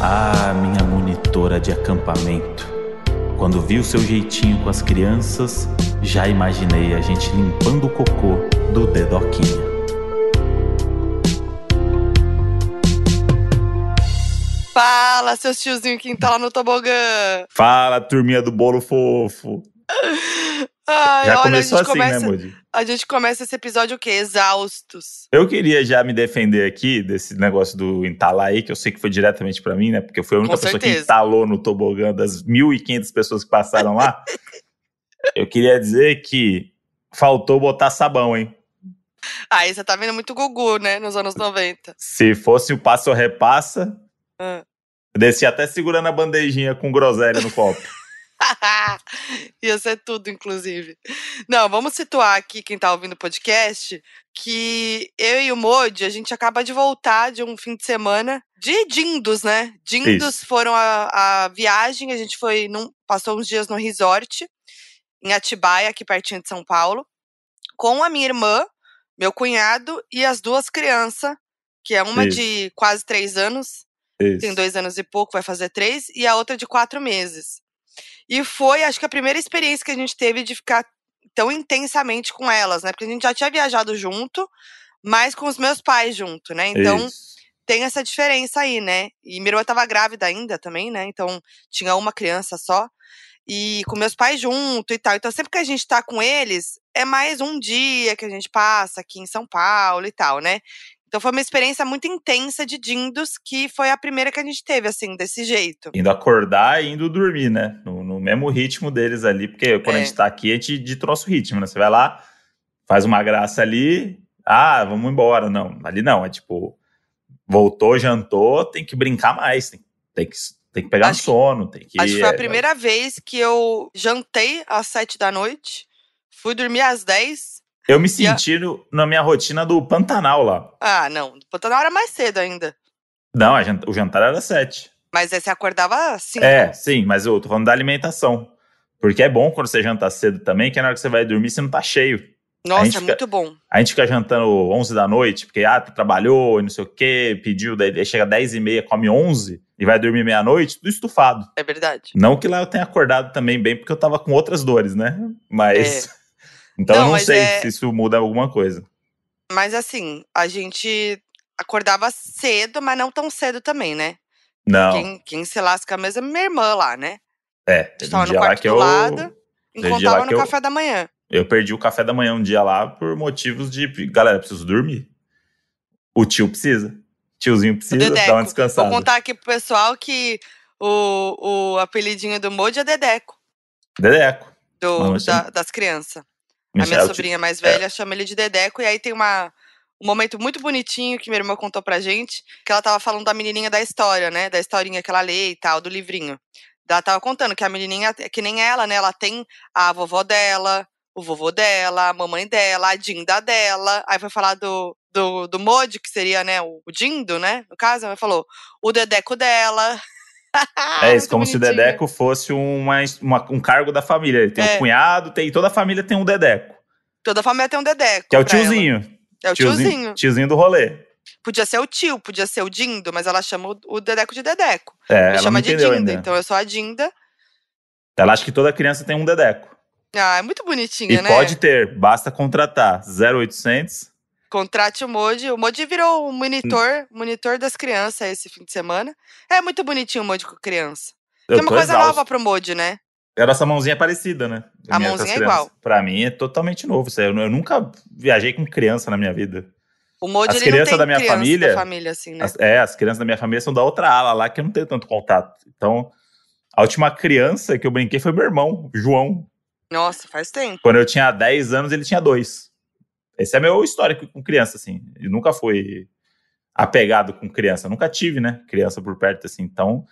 Ah, minha monitora de acampamento. Quando vi o seu jeitinho com as crianças, já imaginei a gente limpando o cocô do Dedoquinha. Fala, seus tiozinhos que tá lá no tobogã. Fala, turminha do bolo fofo. Ai, Já olha, começou a gente assim, começa, né, Moody? A gente começa esse episódio o quê? Exaustos. Eu queria já me defender aqui desse negócio do entalar aí, que eu sei que foi diretamente pra mim, né? Porque eu fui a única Com pessoa que certeza. entalou no tobogã das 1.500 pessoas que passaram lá. eu queria dizer que faltou botar sabão, hein? Aí você tá vendo muito Gugu, né? Nos anos 90. Se fosse o passo ou repassa, Ah. eu descia até segurando a bandejinha com groselha no copo. Ia ser tudo, inclusive. Não, vamos situar aqui quem tá ouvindo o podcast que eu e o Modi, a gente acaba de voltar de um fim de semana de Dindos, né? Dindos Isso. foram a, a viagem, a gente foi num, passou uns dias no resort em Atibaia, aqui pertinho de São Paulo, com a minha irmã, meu cunhado e as duas crianças, que é uma Isso. de quase três anos Isso. tem dois anos e pouco, vai fazer três, e a outra de quatro meses. E foi, acho que a primeira experiência que a gente teve de ficar tão intensamente com elas, né? Porque a gente já tinha viajado junto, mas com os meus pais junto, né? Então Isso. tem essa diferença aí, né? E minha irmã tava grávida ainda também, né? Então tinha uma criança só. E com meus pais junto e tal. Então sempre que a gente tá com eles, é mais um dia que a gente passa aqui em São Paulo e tal, né? Então foi uma experiência muito intensa de Dindos, que foi a primeira que a gente teve, assim, desse jeito. Indo acordar e indo dormir, né? No, no mesmo ritmo deles ali, porque quando a É. gente tá aqui, a gente dita o nosso ritmo, né? Você vai lá, faz uma graça ali, ah, vamos embora. Não, ali não, é tipo, voltou, jantou, tem que brincar mais, tem, tem que, tem que pegar Acho sono, tem que. Acho que foi a é, primeira vez que eu jantei às sete da noite, fui dormir às dez. Eu me a- senti no- na minha rotina do Pantanal lá. Ah, não, puta, na hora mais cedo ainda. Não, a o jantar era sete. Mas aí você acordava cinco. É, sim, mas eu tô falando da alimentação. Porque é bom quando você janta cedo também, que na hora que você vai dormir, você não tá cheio. Nossa, é fica- muito bom. A gente fica jantando 11 da noite, porque, ah, tu trabalhou e não sei o quê, pediu, daí chega 10 e meia, come 11 e vai dormir meia-noite, tudo estufado. É verdade. Não que lá eu tenha acordado também bem, porque eu tava com outras dores, né? Mas. Então Não, eu não sei é- se isso muda alguma coisa. Mas assim, a gente acordava cedo, mas não tão cedo também, né? Não. Quem, quem se lasca mesmo é minha irmã lá, né? É, A teve gente um dia lá que do eu. lado, tava no eu- café da manhã. Eu perdi o café da manhã um dia lá por motivos de. Galera, preciso dormir. O tio precisa. Tiozinho precisa dar uma Dedeco. Vou descansada. contar aqui pro pessoal que o, o apelidinho do Moody é Dedeco, Dedeco. do, Não, da- das crianças. A minha sobrinha mais velha chama ele de Dedeco, e aí tem uma, um momento muito bonitinho que minha irmã contou pra gente, que ela tava falando da menininha da história, né? Da historinha que ela lê e tal, do livrinho. Ela tava contando que a menininha, é que nem ela, né? Ela tem a vovó dela, o vovô dela, a mamãe dela, a dinda dela. Aí foi falar do, do, do Modi, que seria, né, o, dindo, né? No caso, ela falou o dedeco dela. É isso, como se o bonitinho. Dedeco fosse uma, uma- um cargo da família. Ele tem É. um cunhado, tem, toda a família tem um Dedeco. Toda a família tem um dedeco. Que é o pra ela. Tiozinho. É o tiozinho. Tiozinho do rolê. Podia ser o tio, podia ser o dindo, mas ela chama o, dedeco de dedeco. É, Me chama de dinda, ainda. então eu sou a dinda. Ela acha que toda criança tem um Dedeco. Ah, é muito bonitinha, E né? pode ter, basta contratar 0800. Contrate o Modi. O Modi virou o monitor, monitor das crianças esse fim de semana. É muito bonitinho o Modi com criança. Eu Tem uma tô coisa exausto. nova pro Modi, né? Era essa mãozinha parecida, né? A mãozinha é igual. Pra mim é totalmente novo. Eu, eu nunca viajei com criança na minha vida. O Modi As crianças da minha criança família- da família assim, né? As, é, as crianças da minha família são da outra ala lá que eu não tenho tanto contato. Então, a última criança que eu brinquei foi meu irmão, João. Nossa, faz tempo. Quando eu tinha 10 anos, ele tinha dois. Esse é meu histórico com criança, assim. Ele nunca foi apegado com criança. Nunca tive, né? Criança por perto, assim. Então,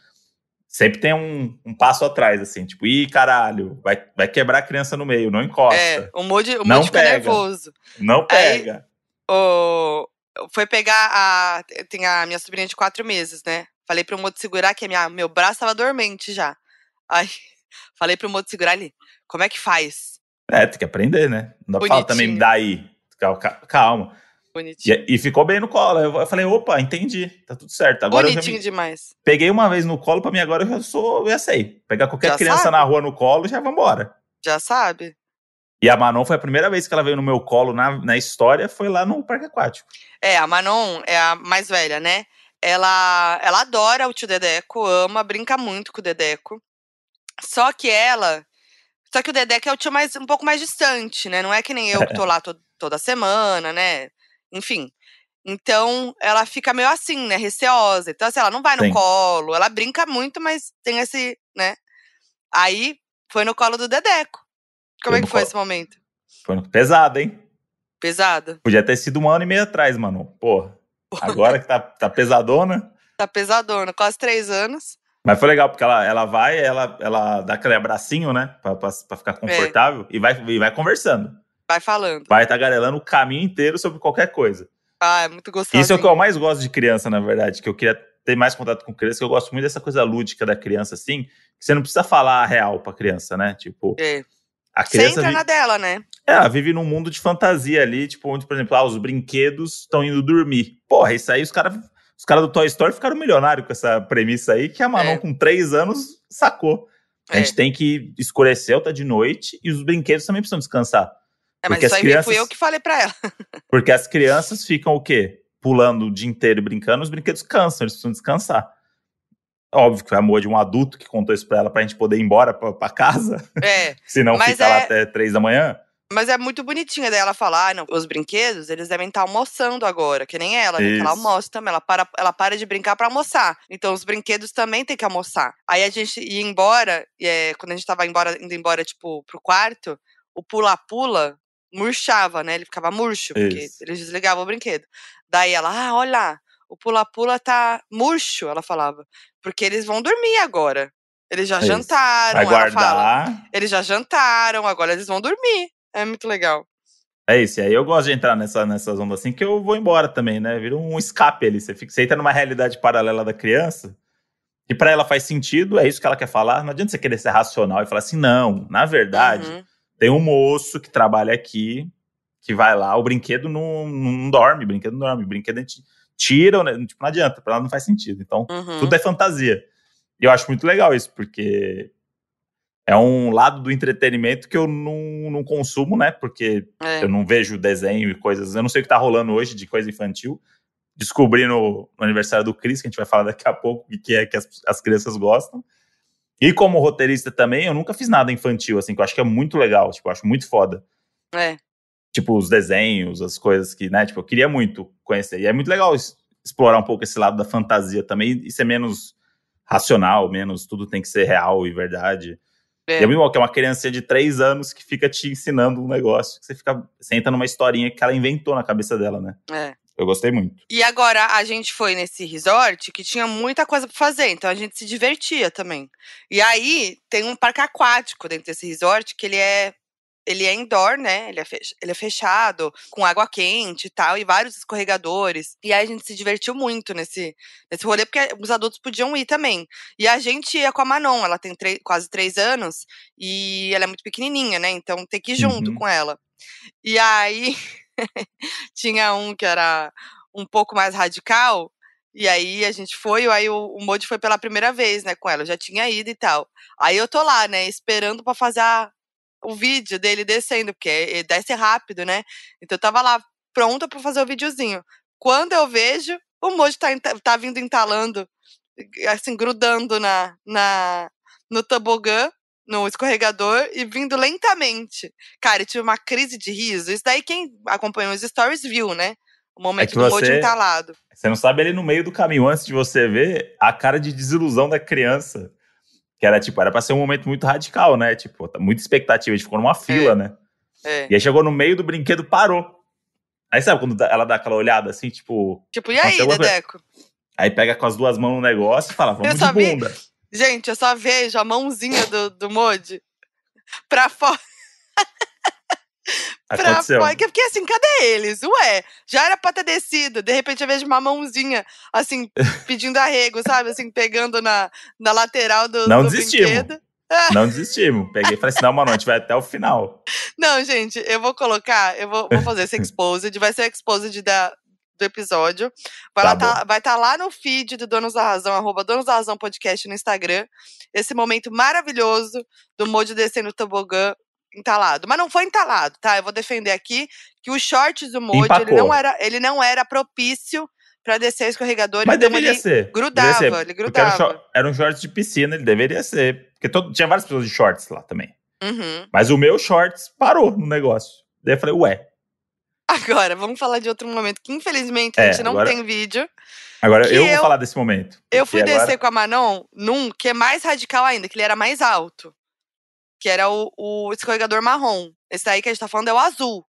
sempre tem um, um passo atrás, assim. Tipo, ih, caralho, vai, vai quebrar a criança no meio, não encosta. É, o Modi, o Não Modi fica pega. nervoso. Não pega. o, foi pegar a. Tem a minha sobrinha de quatro meses, né? Falei pro Moto segurar, que minha, meu braço tava dormente já. Aí falei pro Moto segurar ali. Como é que faz? É, tem que aprender, né? Não dá pra falar também Bonitinho. daí. Cal- ca- Calma. Bonitinho. E, e ficou bem no colo. Eu, eu falei, opa, entendi, tá tudo certo. Agora eu Bonitinho me, demais. peguei uma vez no colo, pra mim agora eu já sou, eu já sei. Pegar qualquer Já criança sabe? na rua no colo, já vambora. Já sabe? E a Manon foi a primeira vez que ela veio no meu colo na, na história, foi lá no parque aquático. É, a Manon é a mais velha, né? Ela, ela adora o tio Dedeco, ama, brinca muito com o Dedeco. Só que ela. Só que o Dedeco é o tio mais, um pouco mais distante, né? Não é que nem eu que tô lá to- toda semana, né? Enfim. Então, ela fica meio assim, né? Receosa. Então, assim, ela não vai no Sim. colo. Ela brinca muito, mas tem esse, né? Aí, foi no colo do Dedeco. Como Foi é no que foi colo. esse momento? Foi pesado, hein? Pesado? Podia ter sido um ano e meio atrás, Manon. Porra. Agora que tá, tá pesadona. Tá pesadona, quase três anos. Mas foi legal, porque ela, ela vai, ela, ela dá aquele abracinho, né? Pra, pra, pra ficar confortável e, vai, e vai conversando. Vai falando. Vai tagarelando o caminho inteiro sobre qualquer coisa. Ah, é muito gostoso. Isso é o que eu mais gosto de criança, na verdade, que eu queria ter mais contato com criança, que eu gosto muito dessa coisa lúdica da criança, assim, que você não precisa falar a real pra criança, né? Tipo, É. a Você criança entra vi- na dela, né? é, ela vive num mundo de fantasia ali, tipo, onde, por exemplo, ah, os brinquedos estão indo dormir. Porra, isso aí os caras os cara do Toy Story ficaram milionários com essa premissa aí, que a Manon, É. com três anos, sacou. A É. gente tem que escurecer, tá de noite, e os brinquedos também precisam descansar. É, mas porque isso aí crianças- fui eu que falei pra ela. Porque as crianças ficam o quê? Pulando o dia inteiro e brincando, os brinquedos cansam, eles precisam descansar. Óbvio que foi amor de um adulto que contou isso pra ela pra gente poder ir embora pra, pra casa, É, senão fica lá é- até três da manhã. mas é muito bonitinha dela falar, ah, não, os brinquedos, eles devem estar almoçando agora, que nem ela, né? Ela almoça também, ela para, ela para de brincar pra almoçar. Então os brinquedos também tem que almoçar. Aí a gente ia embora, é, quando a gente tava embora, indo embora, tipo, pro quarto, o pula-pula murchava, né? Ele ficava murcho, porque Isso. eles desligavam o brinquedo. Daí ela, ah, olha lá, o pula-pula tá murcho, ela falava. Porque eles vão dormir agora. Eles já É isso. jantaram, Vai ela fala. guardar. Eles já jantaram, agora eles vão dormir. É muito legal. É isso, e aí eu gosto de entrar nessa, nessas ondas assim, que eu vou embora também, né? Vira um escape ali. Você, fica, você entra numa realidade paralela da criança, e pra ela faz sentido, é isso que ela quer falar. Não adianta você querer ser racional e falar assim, não, na verdade, Uhum. Tem um moço que trabalha aqui, que vai lá, o brinquedo não, não dorme, o brinquedo não dorme, o brinquedo a gente tira, né? tipo, não adianta, pra ela não faz sentido. Então, Uhum. tudo é fantasia. E eu acho muito legal isso, porque é um lado do entretenimento que eu não, não consumo, né? Porque É. eu não vejo desenho e coisas. Eu não sei o que tá rolando hoje de coisa infantil. Descobri no, no aniversário do Cris, que a gente vai falar daqui a pouco, o que é que as, as crianças gostam. E como roteirista também, eu nunca fiz nada infantil, assim, que eu acho que é muito legal, tipo, eu acho muito foda. É. Tipo, os desenhos, as coisas que, né, tipo, eu queria muito conhecer. E é muito legal explorar um pouco esse lado da fantasia também e ser menos racional, menos tudo tem que ser real e verdade. É. E é muito bom que é uma criança de três anos que fica te ensinando um negócio, que você fica, você entra numa historinha que ela inventou na cabeça dela, né? É. Eu gostei muito. E agora a gente foi nesse resort que tinha muita coisa pra fazer, então a gente se divertia também. E aí tem um parque aquático dentro desse resort que ele é ele é indoor, né? Ele é, ele é fechado, com água quente e tal, e vários escorregadores. E aí a gente se divertiu muito nesse, nesse rolê, porque os adultos podiam ir também. E a gente ia com a Manon, ela tem quase três anos, e ela é muito pequenininha, né? Então tem que ir junto Uhum. com ela. E aí tinha um que era um pouco mais radical, e aí a gente foi, aí o, o Modi foi pela primeira vez, né, com ela, eu já tinha ido e tal. Aí eu tô lá, né, esperando pra fazer a- o vídeo dele descendo, porque ele desce rápido, né? Então eu tava lá, pronta pra fazer o videozinho. Quando eu vejo, o Moji tá, tá vindo entalando, assim, grudando na, na, no tobogã, no escorregador, e vindo lentamente. Cara, eu tive uma crise de riso. Isso daí quem acompanhou os stories viu, né? O momento que do você- entalado. Você não sabe ali no meio do caminho, antes de você ver a cara de desilusão da criança. Que era tipo, era pra ser um momento muito radical, né? Tipo, tá muita expectativa, a gente ficou numa fila, né? É. E aí chegou no meio do brinquedo, parou. Aí sabe quando ela dá aquela olhada assim, tipo, Tipo, e aí? Dedeco? aí pega com as duas mãos no negócio e fala, vamos Eu de vi- bunda. Gente, eu só vejo a mãozinha do, do Moji pra fora. pra fora. Que eu fiquei assim, cadê eles? Ué, já era pra ter descido. De repente eu vejo uma mãozinha, assim, pedindo arrego, sabe? Assim, pegando na, na lateral do, Não do desistimos. brinquedo. Não desistimos. Peguei e falei assim: não, mano, a gente vai até o final. Não, gente, eu vou colocar, eu vou, vou fazer esse exposed, vai ser o exposed da, do episódio. Vai Tá estar tá, vai tá lá no feed do Donos da Razão, arroba Donos da Razão Podcast no Instagram. Esse momento maravilhoso do Mojo descendo o tobogã entalado. Mas não foi entalado, tá? Eu vou defender aqui que os shorts do Mojo, ele não era, ele não era propício pra descer o escorregador. Mas então deveria ser. grudava, Deveria ser, ele porque era um, grudava. short- era um shorts de piscina, ele deveria ser. Porque todo- tinha várias pessoas de shorts lá também. Uhum. Mas o meu shorts parou no negócio. Daí eu falei, ué. Agora, vamos falar de outro momento que infelizmente É, a gente não agora- tem vídeo. Agora eu, eu- vou falar desse momento. Eu fui agora- descer com a Manon num que é mais radical ainda, que ele era mais alto. Que era o, o escorregador marrom. Esse daí que a gente tá falando é o azul.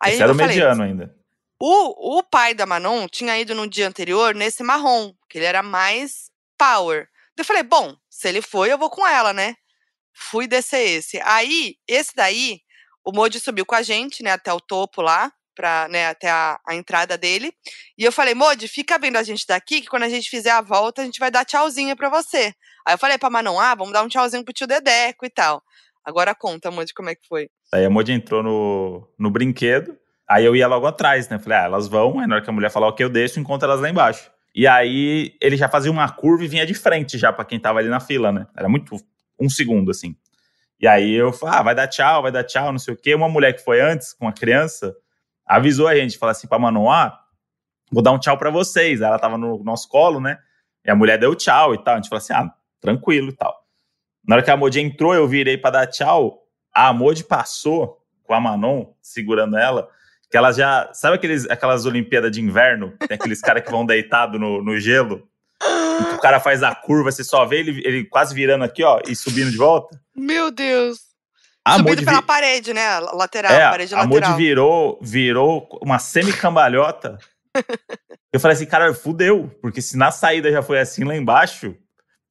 Aí Esse era o falei, mediano ainda. o, o pai da Manon tinha ido no dia anterior nesse marrom, que ele era mais power. Eu falei, bom, se ele foi, eu vou com ela, né? Fui descer esse. Aí, esse daí, o Moji subiu com a gente, né, até o topo lá, pra, né, até a, a entrada dele. E eu falei, Moji, fica vendo a gente daqui, que quando a gente fizer a volta, a gente vai dar tchauzinho pra você. Aí eu falei pra Manon, ah, vamos dar um tchauzinho pro tio Dedeco e tal. Agora conta, Moji, como é que foi. Aí a Moody entrou no, no brinquedo. Aí eu ia logo atrás, né? Falei, ah, elas vão. Aí na hora que a mulher falou, ok, eu deixo, encontro elas lá embaixo. E aí ele já fazia uma curva e vinha de frente já pra quem tava ali na fila, né? Era muito um segundo, assim. E aí eu falei, ah, vai dar tchau, vai dar tchau, não sei o quê. Uma mulher que foi antes, com a criança, avisou a gente, falou assim pra Manon, ah, vou dar um tchau pra vocês. Ela tava no nosso colo, né? E a mulher deu tchau e tal. A gente falou assim, ah, tranquilo e tal. Na hora que a Modi entrou, eu virei pra dar tchau. A Modi passou com a Manon, segurando ela, que ela já. Sabe aqueles, aquelas Olimpíadas de inverno? Tem aqueles caras que vão deitado no, no gelo? Cara faz a curva, você só vê ele, ele quase virando aqui, ó, e subindo de volta. Meu Deus. A Subindo Modi pela vi- parede, né? Lateral, é, parede a Modi lateral. virou, virou uma semi-cambalhota. eu falei assim, cara, fudeu. Porque se na saída já foi assim lá embaixo.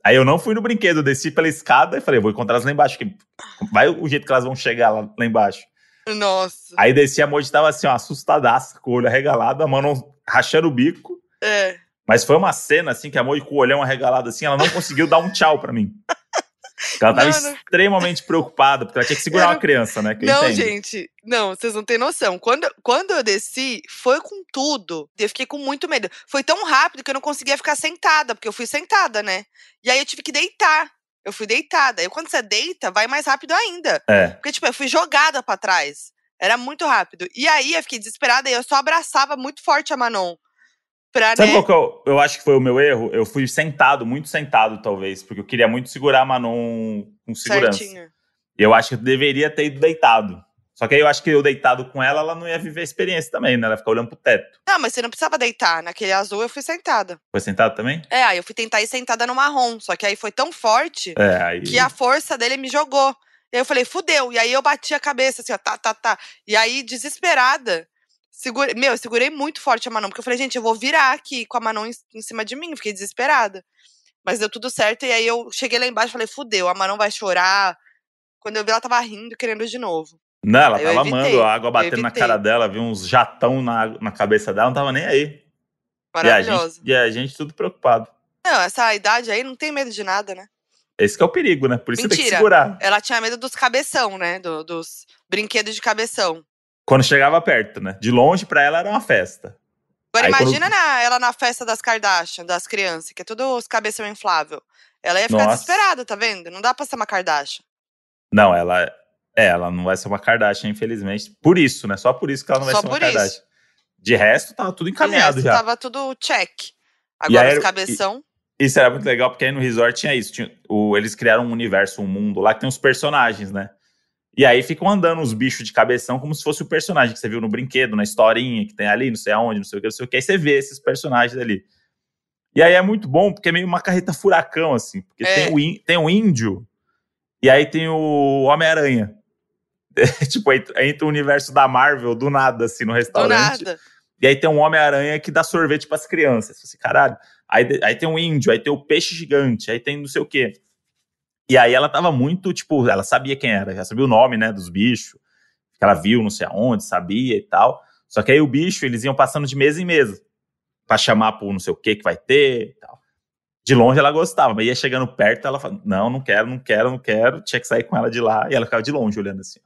Aí eu não fui no brinquedo, desci pela escada e falei, vou encontrar elas lá embaixo. Que vai o jeito que elas vão chegar lá, lá embaixo. Nossa. Aí desci, a Moji tava assim, ó, assustadaça, com o olho arregalado, a mano rachando o bico. É. Mas foi uma cena, assim, que a Moji com o olhão arregalado, assim, ela não conseguiu dar um tchau pra mim. Ela tava extremamente preocupada, porque ela tinha que segurar uma criança, né? Não, entendo. gente, não, vocês não têm noção. Quando, quando eu desci, foi com tudo. Eu fiquei com muito medo. Foi tão rápido que eu não conseguia ficar sentada, porque eu fui sentada, né? E aí eu tive que deitar. Eu fui deitada. E quando você deita, vai mais rápido ainda. É. Porque, tipo, eu fui jogada pra trás. Era muito rápido. E aí eu fiquei desesperada e eu só abraçava muito forte a Manon. Pra, Sabe né? qual que eu, eu acho que foi o meu erro? Eu fui sentado, muito sentado, talvez, porque eu queria muito segurar a Manon com segurança. Certinho. E eu acho que eu deveria ter ido deitado. Só que aí eu acho que eu deitado com ela, ela não ia viver a experiência também, né? Ela ia ficar olhando pro teto. Não, mas você não precisava deitar. Naquele azul eu fui sentada. Foi sentado também? É, aí eu fui tentar ir sentada no marrom. Só que aí foi tão forte É, aí. que a força dele me jogou. E aí eu falei, fudeu. E aí eu bati a cabeça, assim, ó, tá, tá, tá. E aí, desesperada, meu, eu segurei muito forte a Manon, porque eu falei, gente, eu vou virar aqui com a Manon em, em cima de mim. Fiquei desesperada. Mas deu tudo certo. E aí eu cheguei lá embaixo e falei, fudeu, a Manon vai chorar. Quando eu vi, ela tava rindo, querendo de novo. Não, ela Eu tava amando a água batendo na cara dela, viu uns jatão na, na cabeça dela, não tava nem aí. E a, Maravilhoso. gente, e a gente tudo preocupado. Não, essa idade aí não tem medo de nada, né? Esse que é o perigo, né? Por isso você tem que Mentira. segurar. Ela tinha medo dos cabeção, né? do- dos brinquedos de cabeção. Quando chegava perto, né? De longe, pra ela era uma festa. Agora Aí, quando- imagina na- ela na festa das Kardashian, das crianças, que é tudo os cabeção inflável. Ela ia ficar Nossa. desesperada, tá vendo? Não dá pra ser uma Kardashian. Não, ela. É, ela não vai ser uma Kardashian, infelizmente. Por isso, né? Só por isso que ela não vai Só ser uma isso. Kardashian. De resto, tava tudo encaminhado De resto, já. Tava tudo check. Agora aí- os cabeção. Isso era muito legal, porque aí no resort tinha isso. tinha- o- eles criaram um universo, um mundo lá que tem os personagens, né? E aí ficam andando os bichos de cabeção como se fosse o personagem que você viu no brinquedo, na historinha que tem ali, não sei aonde, não sei o que, não sei o que. Aí você vê esses personagens ali. E aí é muito bom, porque é meio uma carreta furacão, assim. Porque É. tem, o ín- tem o índio e aí tem o Homem-Aranha. tipo, aí aí entra o universo da Marvel do nada, assim, no Do restaurante. nada. E aí tem um Homem-Aranha que dá sorvete pras crianças. Você, caralho. Aí, aí tem um índio, aí tem o peixe gigante, aí tem não sei o quê. E aí ela tava muito, tipo, ela sabia quem era, já sabia o nome, né, dos bichos. Que ela viu não sei aonde, sabia e tal. Só que aí o bicho, eles iam passando de mesa em mesa. Pra chamar pro não sei o que que vai ter e tal. de longe ela gostava, mas ia chegando perto, ela falava, não, não quero, não quero, não quero, tinha que sair com ela de lá, e ela ficava de longe olhando assim.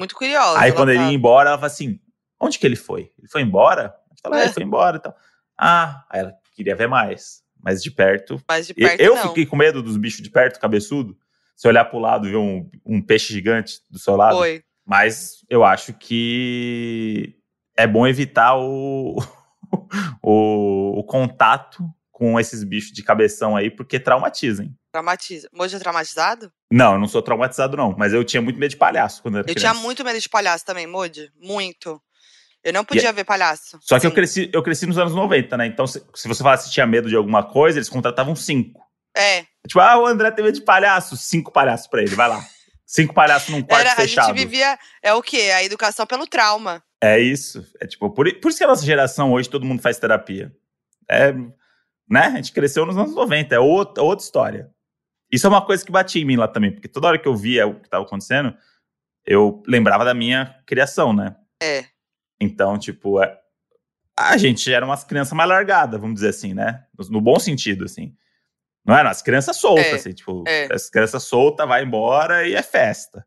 Muito curiosa. Aí quando tá... ele ia embora, ela falava assim, onde que ele foi? Ele foi embora? Eu falava, é. ele foi embora e tal. Ah, aí ela queria ver mais, mas de perto. Mas de perto eu fiquei com medo dos bichos de perto, cabeçudo, se olhar pro lado e ver um, um peixe gigante do seu lado. Foi. Mas eu acho que é bom evitar o, o, o contato com esses bichos de cabeção aí, porque traumatizam. Traumatiza. Moji é traumatizado? Não, eu não sou traumatizado, não. Mas eu tinha muito medo de palhaço quando era Eu criança. tinha muito medo de palhaço também, Moji. Muito. Eu não podia ver palhaço. Só que eu cresci, eu cresci nos anos 90, né? Então, se, se você falasse que tinha medo de alguma coisa, eles contratavam cinco. É. Tipo, ah, o André tem medo de palhaço. Cinco palhaços pra ele, vai lá. Cinco palhaços num quarto Era, a fechado. gente vivia. É o quê? A educação pelo trauma. É isso. É tipo, por, por isso que a nossa geração hoje todo mundo faz terapia. É, né? A gente cresceu nos anos 90, é outra, outra história. Isso é uma coisa que batia em mim lá também, porque toda hora que eu via o que estava acontecendo, eu lembrava da minha criação, né? É. Então, tipo, é- a gente era umas crianças mais largadas, vamos dizer assim, né? No, bom sentido, assim. Não era as crianças soltas, É, assim, tipo, é. as crianças soltas, vai embora e é festa.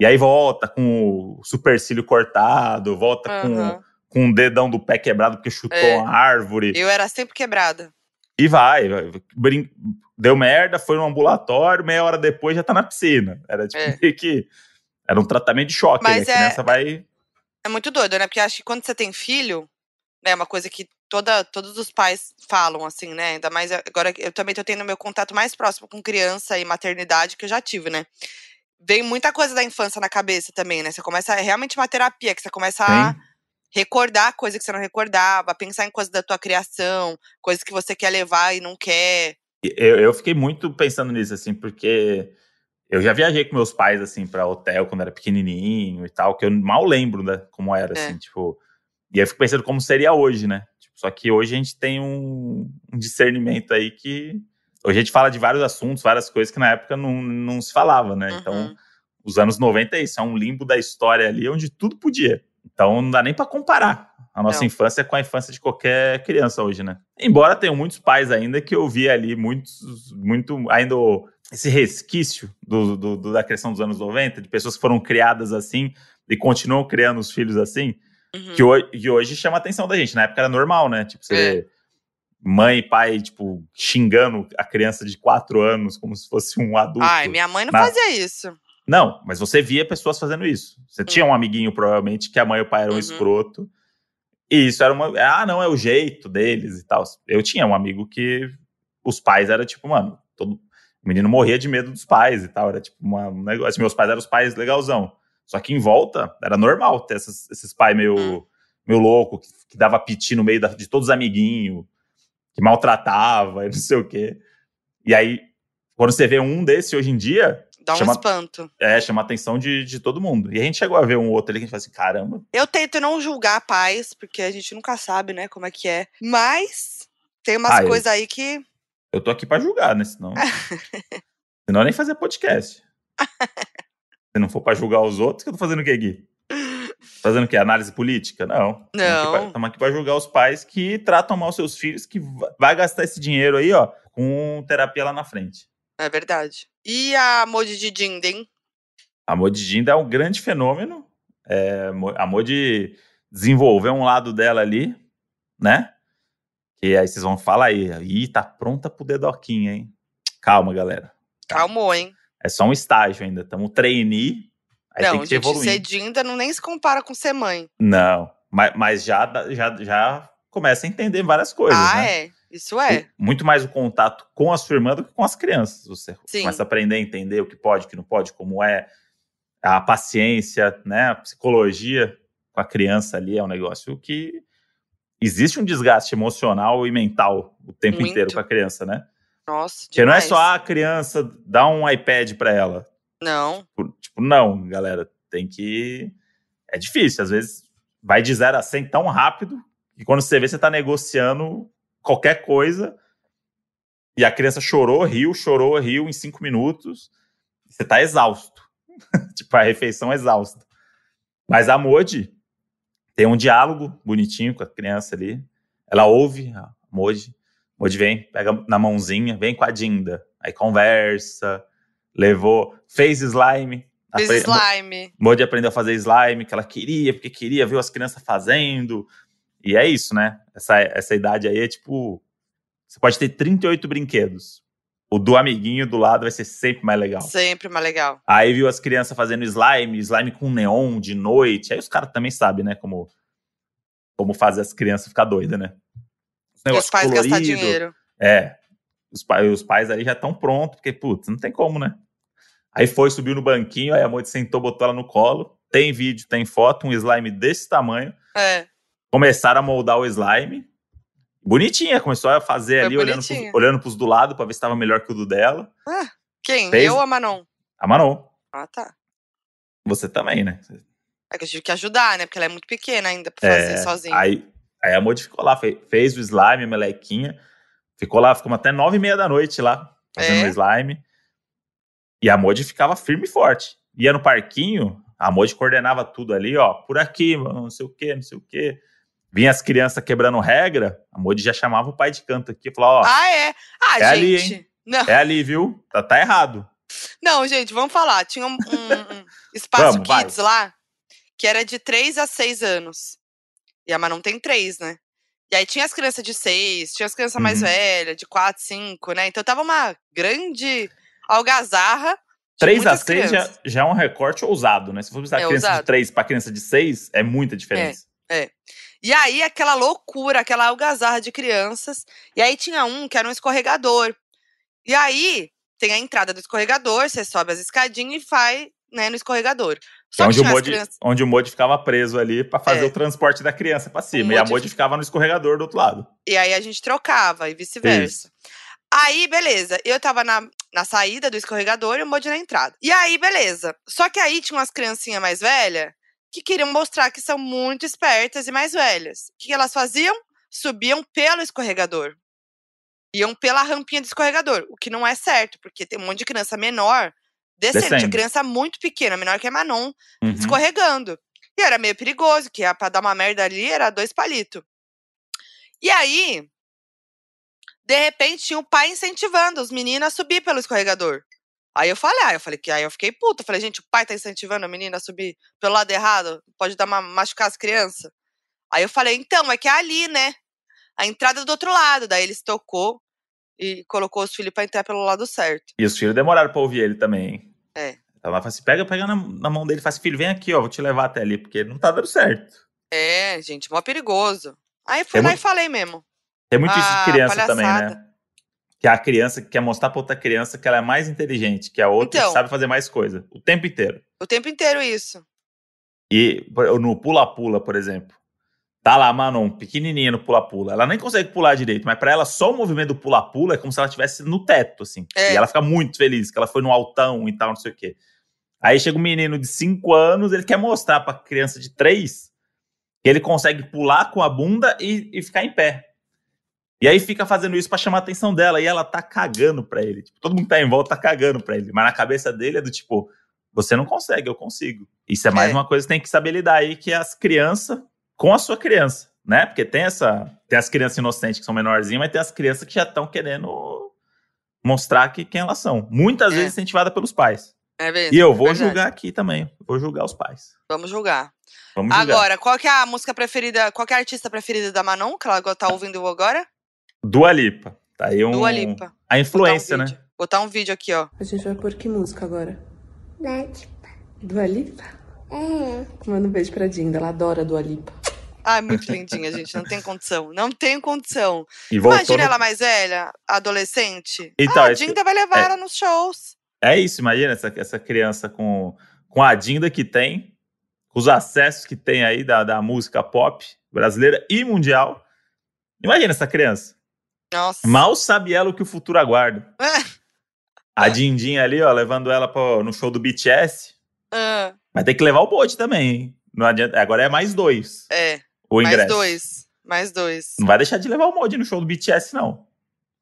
E aí volta com o supercílio cortado, volta com, Aham. com o dedão do pé quebrado porque chutou É. uma árvore. Eu era sempre quebrada. E vai. vai. Brin- Deu merda, foi no ambulatório, meia hora depois já tá na piscina. Era tipo É. meio que. Era um tratamento de choque. Mas né? A é- criança vai. É muito doido, né? Porque acho que quando você tem filho, né, é uma coisa que toda, todos os pais falam, assim, né? Ainda mais agora eu também tô tendo meu contato mais próximo com criança e maternidade que eu já tive, né? Vem muita coisa da infância na cabeça também, né? Você começa é realmente uma terapia, que você começa a Sim. recordar coisas que você não recordava, pensar em coisas da tua criação, coisas que você quer levar e não quer. Eu, eu fiquei muito pensando nisso, assim, porque eu já viajei com meus pais, assim, pra hotel quando era pequenininho e tal, que eu mal lembro, né, como era, É. assim, tipo. E aí eu fico pensando como seria hoje, né? Tipo, só que hoje a gente tem um, um discernimento aí que. Hoje a gente fala de vários assuntos, várias coisas que na época não, não se falava, né? Então, Uhum. os anos 90 é isso, é um limbo da história ali onde tudo podia. Então não dá nem pra comparar a nossa Não. infância com a infância de qualquer criança hoje, né? Embora tenham muitos pais ainda que eu vi ali muitos, muito, ainda esse resquício do, do- do- da criação dos anos 90, de pessoas que foram criadas assim e continuam criando os filhos assim, Uhum. que, hoje, que hoje chama a atenção da gente. Na época era normal, né? Tipo, você É. mãe e pai, tipo, xingando a criança de quatro anos como se fosse um adulto. Ai, minha mãe não na- fazia isso. Não, mas você via pessoas fazendo isso. Você tinha um amiguinho, provavelmente, que a mãe e o pai eram um Uhum. escroto. E isso era uma. Ah, não, é o jeito deles e tal. Eu tinha um amigo que os pais eram tipo, mano, todo, o menino morria de medo dos pais e tal. Era tipo uma, um negócio. Meus pais eram os pais legalzão. Só que em volta era normal ter essas- esses pais meio, Hum. meio louco, que, que dava piti no meio da- de todos os amiguinhos, que maltratava e não sei o quê. E aí, quando você vê um desse hoje em dia, Dá um Chama- espanto. é, chama a atenção de, de todo mundo. E a gente chegou a ver um outro ali que a gente fala assim, caramba. Eu tento não julgar pais, porque a gente nunca sabe, né, como é que é. Mas tem umas Ah, coisas aí que. Eu tô aqui pra julgar, né? Senão. senão nem fazer podcast. Se não for pra julgar os outros, que eu tô fazendo o quê, Gui? Fazendo o quê? Análise política? Não. Não. Estamos aqui pra julgar os pais que tratam mal seus filhos, que va- vai gastar esse dinheiro aí, ó, com terapia lá na frente. É verdade. E a Modi de Jinden? A Modidinda é um grande fenômeno. É, a Modi desenvolveu um lado dela ali, né? E aí vocês vão falar aí, ih, tá pronta pro dedoquinho, hein? Calma, galera. Calmou, hein? É só um estágio ainda. Estamos trainee. Aí tem não, que ser gente, ser Dinda não nem se compara com ser mãe. Não, mas, mas já, já, já começa a entender várias coisas, ah, né? é. Isso é. O- Muito mais o contato com a sua irmã do que com as crianças. Você Sim. começa a aprender a entender o que pode, o que não pode, como é a paciência, né? A psicologia com a criança ali é um negócio que existe um desgaste emocional e mental o tempo Muito. inteiro com a criança, né? Nossa. Porque não é só a criança dar um iPad para ela. Não. Tipo, tipo, não, galera, tem que. É difícil, às vezes vai de 0 a 100 tão rápido que quando você vê, você tá negociando qualquer coisa e a criança chorou, riu, chorou, riu em cinco minutos. Você tá exausto. tipo, a refeição é exausta. Mas a Modi tem um diálogo bonitinho com a criança ali. Ela ouve a Modi. Modi vem, pega na mãozinha, vem com a Dinda. Aí conversa, levou, fez slime. Fez apre- slime. Modi aprendeu a fazer slime, que ela queria, porque queria ver as crianças fazendo. E é isso, né? Essa, essa idade aí é tipo. Você pode ter 38 brinquedos. O do amiguinho do lado vai ser sempre mais legal. Sempre mais legal. Aí viu as crianças fazendo slime, slime com neon de noite. Aí os caras também sabem, né? Como, como fazer as crianças ficar doidas, né? Os os pais gastar coloridos. dinheiro. É. Os, pa- os pais ali já estão prontos, porque, putz, não tem como, né? Aí foi, subiu no banquinho, aí a moça sentou, botou ela no colo. Tem vídeo, tem foto, um slime desse tamanho. É. Começaram a moldar o slime. Bonitinha, começou a fazer Foi ali, olhando pros, olhando pros do lado pra ver se estava melhor que o do dela. Quem? Fez? Eu ou a Manon? A Manon, Ah, tá. você também, né? É que eu tive que ajudar, né? Porque ela é muito pequena ainda pra fazer É, sozinha. Aí, aí a Modi ficou lá, fe- fez o slime, a melequinha. Ficou lá, ficou até nove e meia da noite lá, fazendo É? o slime. E a Modi ficava firme e forte. Ia no parquinho, a Modi coordenava tudo ali, ó, por aqui, não sei o quê, não sei o quê. Vinha as crianças quebrando regra, a Modi já chamava o pai de canto aqui e falava, ó, Ah, é? Ah, É ali, gente. Não, é ali, viu? Tá, tá errado. não, gente, vamos falar. Tinha um, um- um espaço Vamos, vai. kids lá que era de 3 a 6 anos. E a Manon tem 3, né? E aí tinha as crianças de 6, tinha as crianças mais Uhum. velhas, de 4, 5, né? Então tava uma grande algazarra. de 3 a muitas 6 já, já é um recorte ousado, né? Se for pensar É criança de ousado. 3 pra criança de 6, é muita diferença. E aí, aquela loucura, aquela algazarra de crianças. E aí tinha um que era um escorregador. E aí, tem a entrada do escorregador, você sobe as escadinhas e vai né, no escorregador. Só é que onde o, Modi, crianças. onde o Modi ficava preso ali pra fazer É. o transporte da criança pra cima. E a Modi ficava no escorregador do outro lado. E aí a gente trocava e vice-versa. Aí, beleza. Eu tava na, na saída do escorregador e o Modi na entrada. E aí, beleza. Só que aí tinha umas criancinhas mais velhas que queriam mostrar que são muito espertas e mais velhas. O que, elas faziam? Subiam pelo escorregador. Iam pela rampinha do escorregador. O que não é certo, porque tem um monte de criança menor descendo. Tinha Descendo. criança muito pequena, menor que a Manon, Uhum. escorregando. E era meio perigoso, que ia pra dar uma merda ali era dois palitos. E aí, de repente, tinha o pai incentivando os meninos a subir pelo escorregador. Aí eu falei, ah, eu falei que aí eu fiquei puta. Eu falei, gente, o pai tá incentivando a menina a subir pelo lado errado, pode dar uma machucar as crianças. Aí eu falei, então, é que é ali, né? A entrada do outro lado. Daí ele se tocou e colocou os filhos pra entrar pelo lado certo. E os filhos demoraram pra ouvir ele também. hein? É. Ela fala assim: pega, pega na, na mão dele e fala assim: filho, vem aqui, ó, vou te levar até ali, porque não tá dando certo. É, gente, mó perigoso. Aí fui É lá muito- e falei mesmo. Tem muito isso Ah, de criança também, né? Que a criança que quer mostrar pra outra criança que ela é mais inteligente, que a outra Então. que sabe fazer mais coisa. O tempo inteiro. O tempo inteiro isso. E no pula-pula, por exemplo. Tá lá a Manon, pequenininha no pula-pula. Ela nem consegue pular direito, mas pra ela só o movimento do pula-pula é como se ela estivesse no teto, assim. É. E ela fica muito feliz que ela foi no altão e tal, não sei o quê. Aí chega um menino de 5 anos, ele quer mostrar pra criança de 3 que ele consegue pular com a bunda e, e ficar em pé. E aí fica fazendo isso pra chamar a atenção dela e ela tá cagando pra ele. Tipo, todo mundo que tá em volta tá cagando pra ele. Mas na cabeça dele é do tipo, você não consegue, eu consigo. Isso é mais É. uma coisa que tem que saber lidar aí, que é as crianças com a sua criança, né? Porque tem essa. Tem as crianças inocentes que são menorzinhas, mas tem as crianças que já estão querendo mostrar que, quem elas são. Muitas É. vezes incentivadas pelos pais. É mesmo. E eu vou verdade. julgar aqui também. Vou julgar os pais. Vamos julgar. Vamos julgar. Agora, qual que é a música preferida, qual que é a artista preferida da Manon, que ela tá ouvindo agora? Dua Lipa. Tá aí um. Dua Lipa. A Botar um influência, né? vídeo. Botar um vídeo aqui, ó. A gente vai pôr que música agora? Bate. Dua Lipa? É. Manda um beijo pra Dinda, ela adora Dua Lipa. Ai, muito lindinha, gente. Não tem condição. Não tem condição. E Imagina no- ela mais velha, adolescente. Então, ah, a esse- Dinda vai levar é. ela nos shows. É isso, imagina essa, essa criança com, com a Dinda que tem, com os acessos que tem aí da, da música pop brasileira e mundial. Imagina essa criança. Nossa. Mal sabe ela o que o futuro aguarda. É. A Dindinha ali, ó, levando ela pro, no show do BTS. Ah, Vai ter que levar o bote também, hein? Não adianta, agora é mais dois é, o ingresso. mais dois. Mais dois. Não vai deixar de levar o mod no show do BTS, não.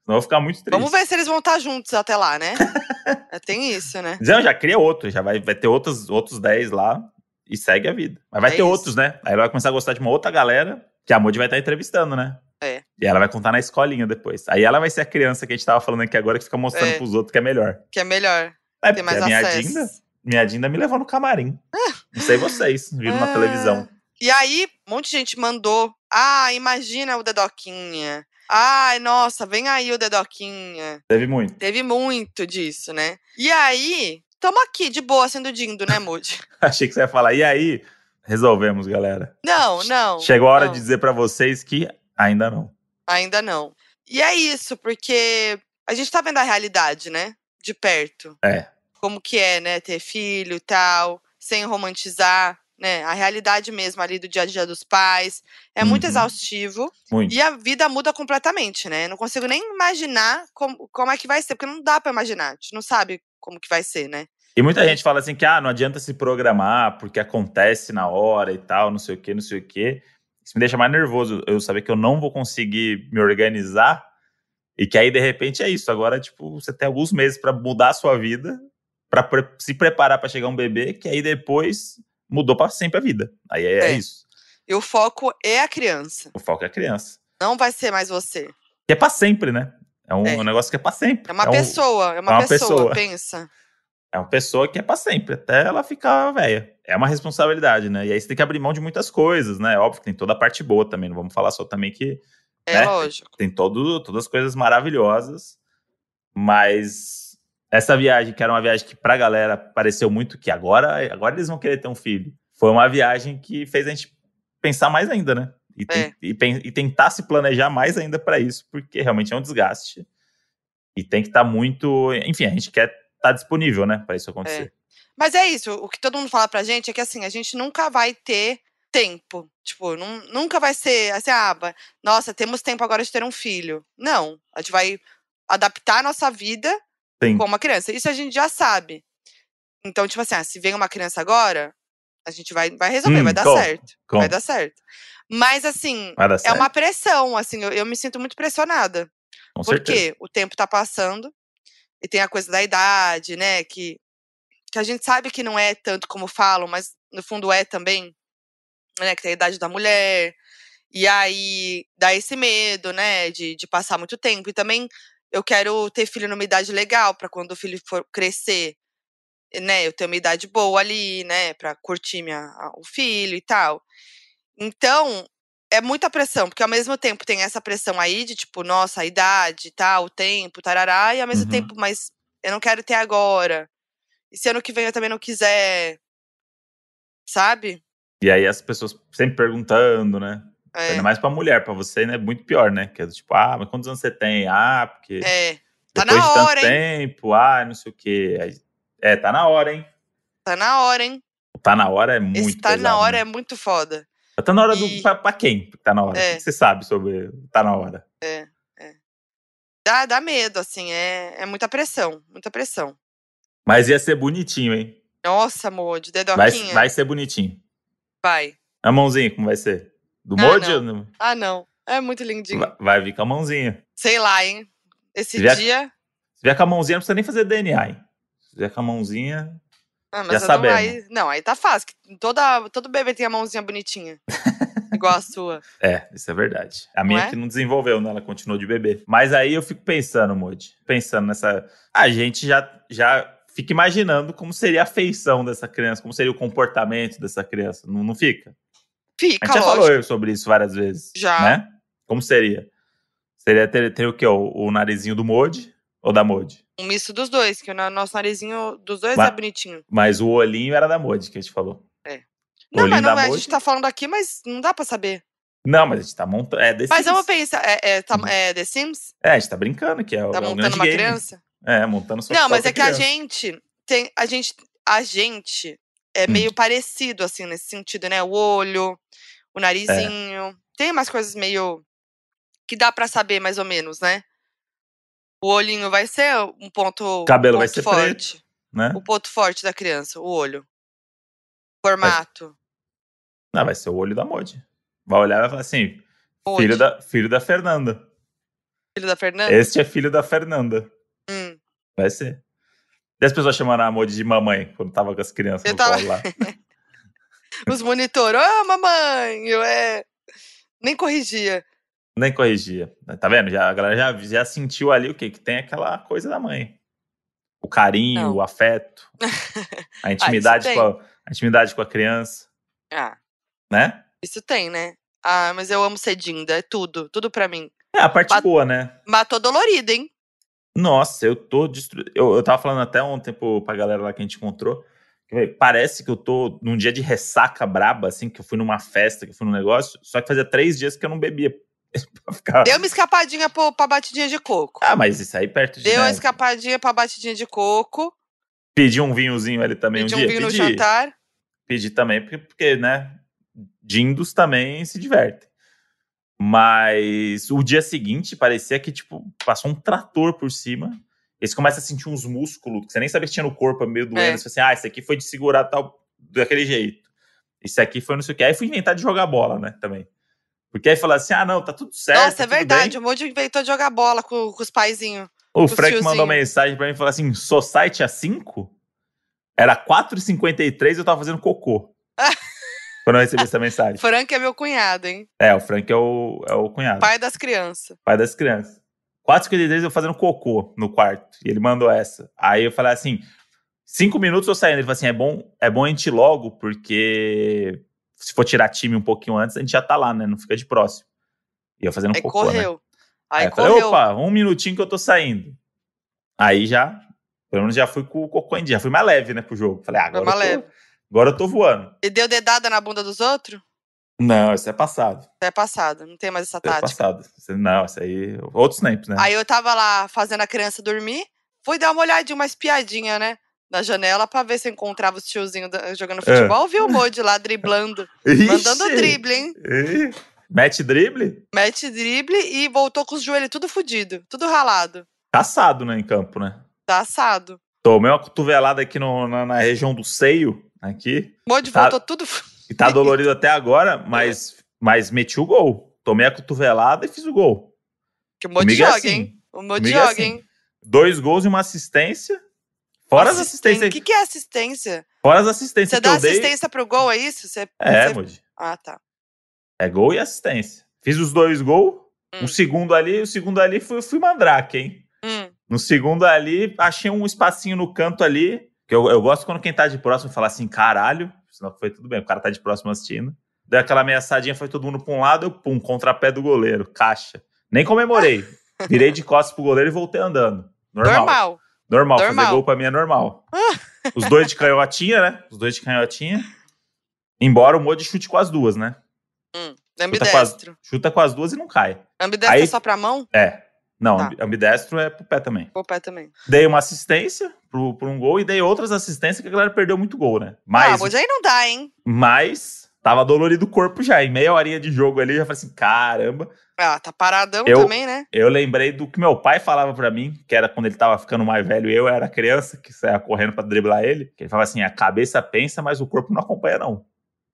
Senão eu vou ficar muito triste. Vamos ver se eles vão estar juntos até lá, né? É, tem isso, né? Não, já cria outro, já vai, vai ter outros, outros 10 lá e segue a vida. Mas vai É ter isso. outros, né? Aí ela vai começar a gostar de uma outra galera que a Moody vai estar entrevistando, né? É. E ela vai contar na escolinha depois. Aí ela vai ser a criança que a gente tava falando aqui agora que fica mostrando É. pros outros que é melhor. Que é melhor. É, Tem mais a minha acesso. Dinda, minha Dinda me levou no camarim. Não sei vocês, viram na Ah. televisão. E aí, um monte de gente mandou. Ah, imagina o Dedoquinha. Ai, nossa, vem aí o Dedoquinha. Teve muito. Teve muito disso, né? E aí, tamo aqui, de boa, sendo dindo, né, Moody? Achei que você ia falar. E aí, resolvemos, galera. Não, não. Chegou a hora não. de dizer pra vocês que ainda não. Ainda não. E é isso, porque a gente tá vendo a realidade, né? De perto. É. Como que é, né? Ter filho e tal, sem romantizar, né? A realidade mesmo ali do dia a dia dos pais. É muito Uhum. exaustivo. Muito. E a vida muda completamente, né? Não consigo nem imaginar como, como é que vai ser, porque não dá pra imaginar. A gente não sabe como que vai ser, né? E muita gente fala assim que ah, não adianta se programar porque acontece na hora e tal, não sei o que, não sei o que. Isso me deixa mais nervoso. Eu saber que eu não vou conseguir me organizar e que aí de repente é isso. Agora, tipo, você tem alguns meses pra mudar a sua vida, pra pre- se preparar pra chegar um bebê, que aí depois mudou pra sempre a vida. Aí é, É. isso. E o foco é a criança. O foco é a criança. Não vai ser mais você. Que é pra sempre, né? É um É. negócio que é pra sempre. É uma um- pessoa, é uma, é uma pessoa, pessoa. pensa. É uma pessoa que é pra sempre, até ela ficar velha. É uma responsabilidade, né? E aí você tem que abrir mão de muitas coisas, né? Óbvio que tem toda a parte boa também. Não vamos falar só também que É né? lógico. tem todo, todas as coisas maravilhosas. Mas essa viagem, que era uma viagem que pra galera pareceu muito que agora, agora eles vão querer ter um filho. Foi uma viagem que fez a gente pensar mais ainda, né? E, É. e e tentar se planejar mais ainda pra isso, porque realmente é um desgaste. E tem que estar muito. Enfim, a gente quer estar disponível, né? Pra isso acontecer. Mas é isso, o que todo mundo fala pra gente é que assim, a gente nunca vai ter tempo. Tipo, nun- nunca vai ser assim, ah, nossa, temos tempo agora de ter um filho. Não, a gente vai adaptar a nossa vida Sim. com uma criança. Isso a gente já sabe. Então, tipo assim, ah, se vem uma criança agora, a gente vai, vai resolver, Hum, vai dar como? certo. Como? Vai dar certo. Mas assim, é certo. uma pressão, assim, eu, eu me sinto muito pressionada. Com certeza. Porque o tempo tá passando e tem a coisa da idade, né? Que, que a gente sabe que não é tanto como falam, mas no fundo é também, né? Que tem a idade da mulher. E aí dá esse medo, né? De, de passar muito tempo. E também eu quero ter filho numa idade legal, pra quando o filho for crescer, né? Eu ter uma idade boa ali, né? Pra curtir minha, o filho e tal. Então, é muita pressão, porque ao mesmo tempo tem essa pressão aí de tipo, nossa, a idade, tal, o tempo, tarará, e ao mesmo Uhum. tempo, mas eu não quero ter agora. E se ano que vem eu também não quiser, sabe? E aí as pessoas sempre perguntando, né? É, Ainda mais pra mulher, pra você, né? Muito pior, né? Que é do tipo, ah, mas quantos anos você tem? Ah, porque é, tá depois na de tanto hora, hein? tempo, ah, não sei o quê. É, tá na hora, hein? Tá na hora, hein? Tá na hora é muito Esse tá pesado, na hora né? é muito foda. Tá na hora do. E- Pra, pra quem que tá na hora? É. O que você sabe sobre tá na hora? É, é. Dá, dá medo, assim, é, é muita pressão, muita pressão. Mas ia ser bonitinho, hein? Nossa, amor, de Vai, dedoquinha. vai ser bonitinho. Vai. A mãozinha, como vai ser? Do Ah, não? Ah, não. É muito lindinho. Vai, vai vir com a mãozinha. Sei lá, hein? Esse Se vier- dia. Se vier com a mãozinha, não precisa nem fazer DNA, hein? Se vier com a mãozinha. Ah, Já mas não, sabemos. aí, não, aí tá fácil. Toda, todo bebê tem a mãozinha bonitinha. igual a sua. É, isso é verdade. A minha é? que não desenvolveu, né? Ela continuou de bebê. Mas aí eu fico pensando, Modi, pensando nessa. A gente já, já fica imaginando como seria a feição dessa criança, como seria o comportamento dessa criança. Não, não fica? A Fica, gente já lógico. falou sobre isso várias vezes. Já. Né? Como seria? Seria ter, ter o quê? O, o narizinho do Modi ou da Modi? Um misto dos dois, que o nosso narizinho dos dois Mas- é bonitinho. Mas o olhinho era da Modi, que a gente falou. Não, olhinho mas não, a gente tá falando aqui, mas não dá pra saber. Não, mas a gente tá montando. É, The Mas Sims. vamos pensar, é, é, tá- Uhum. é The Sims? É, a gente tá brincando que é, o- Tá é um montando grande uma game. criança? É, montando sua Não, mas é que a gente tem. A gente, a gente é Hum. meio parecido, assim, nesse sentido, né? O olho, o narizinho. Tem umas coisas meio. que dá pra saber mais ou menos, né? O olhinho vai ser um ponto. O cabelo vai ponto ser forte. Né? O ponto forte da criança, o olho. Formato. Não, vai ser o olho da Modi. Vai olhar e vai falar assim: Onde? filho da, filho da Fernanda. Filho da Fernanda? Este é filho da Fernanda. Hum. Vai ser. E as pessoas chamaram a Modi de mamãe quando tava com as crianças Eu no tava- colo lá. Os monitores, ô mamãe, eu é. Nem corrigia. Nem corrigia. Tá vendo? Já, a galera já, já sentiu ali o quê? Que tem aquela coisa da mãe. O carinho, Não. o afeto, a intimidade, tem. com a, a intimidade com a criança, Ah, né? isso tem, né? Ah, mas eu amo ser Dinda, é tudo, tudo pra mim. É a parte Mas- boa, né? Matou dolorido, hein? Nossa, eu tô destruído. Eu, eu tava falando até ontem pro, pra galera lá que a gente encontrou. que, parece que eu tô num dia de ressaca braba, assim, que eu fui numa festa, que eu fui num negócio. Só que fazia três dias que eu não bebia. ficar... Deu uma escapadinha pro, pra batidinha de coco. Ah, mas isso aí perto de. Deu né, uma escapadinha pra batidinha de coco. Pedir um vinhozinho ali também Pedi um um dia. vinho no pedi, jantar. pedi também, porque, porque, né? Dindos também se divertem. Mas o dia seguinte parecia que, tipo, passou um trator por cima. E você começa a sentir uns músculos que você nem sabia que tinha no corpo, é meio doendo. É. Você assim, ah, esse aqui foi de segurar tal, daquele jeito. Esse aqui foi não sei o que. Aí fui inventar de jogar bola, né, também. Porque aí fala assim, ah, não, tá tudo certo. Nossa, é tá verdade. bem. O Moody inventou de jogar bola com, com os paizinhos. O Frank mandou tiozinho. mensagem pra mim e falou assim: Society a 5? Era 4h53 e eu tava fazendo cocô. Quando eu recebi essa mensagem. Frank é meu cunhado, hein? É, o Frank é o, é o cunhado, pai, Pai das crianças. das crianças. 4h53 eu fazendo cocô no quarto. E ele mandou essa. Aí eu falei assim: cinco minutos eu saindo. Ele falou assim: é bom, é bom a gente ir logo, porque se for tirar time um pouquinho antes, a gente já tá lá, né? Não fica de próximo. E eu fazendo Aí cocô, né? correu. Aí eu falei, correu. opa, um minutinho que eu tô saindo. Aí já, pelo menos já fui com o cocô em dia, já fui mais leve, né, pro jogo. Falei, ah, agora, mais eu tô, leve. agora eu tô voando. E deu dedada na bunda dos outros? Não, isso é passado. É passado. Não tem mais essa Isso é tática. passado. Isso- Não, isso aí. Outros tempos, né? Aí eu tava lá fazendo a criança dormir. Fui dar uma olhadinha, uma espiadinha, né? Na janela pra ver se eu encontrava os tiozinhos jogando futebol. Viu o Moody lá driblando. Mandando É. Ixi! drible, hein? Mete drible? Mete drible e voltou com os joelhos tudo fudido. Tudo ralado. Caçado, né, em campo, né? Tá assado. Tomei uma cotovelada aqui no- na, na região do seio, aqui. O Moody Tá. voltou tudo. E tá dolorido até agora, mas, mas meti o gol. Tomei a cotovelada e fiz o gol. Que o Comigo é joga, assim. hein? O Comigo é joga, assim. hein? Dois gols e uma assistência. Fora as assistências. O que, que é assistência? Fora as assistências Você dá eu dei. assistência pro gol, é isso? Você, É, você- Moody. Ah, tá. É gol e assistência. Fiz os dois gols. Hum. O segundo ali, o segundo ali fui, fui mandrake, hein? Hum. No segundo ali, achei um espacinho no canto ali. Que eu, eu gosto quando quem tá de próximo fala assim, caralho. Senão foi tudo bem, o cara tá de próximo assistindo. Deu aquela ameaçadinha, foi todo mundo pra um lado, eu, pum, contrapé do goleiro, caixa. Nem comemorei. Virei de costas pro goleiro e voltei andando. Normal. Normal. Normal, fazer Normal. gol pra mim é normal. Os dois de canhotinha, né? Os dois de canhotinha. Embora o Modi chute com as duas, né? Hum. com as- Ambidestro. Chuta com as duas e não cai. Ambidestro Aí- é só pra mão? É. Não, Tá. ambi- ambidestro é pro pé também. O pé também. Dei uma assistência pro, pro um gol e dei outras assistências que a galera perdeu muito gol, né? ah, Mas, Moody aí não dá, hein? mas tava dolorido o corpo já. Em meia horinha de jogo ali, eu já falei assim, caramba. Ah, tá paradão Eu- também, né? Eu lembrei do que meu pai falava pra mim, que era quando ele tava ficando mais velho e eu era criança, que saia correndo pra driblar ele. Que ele falava assim, a cabeça pensa, mas o corpo não acompanha não.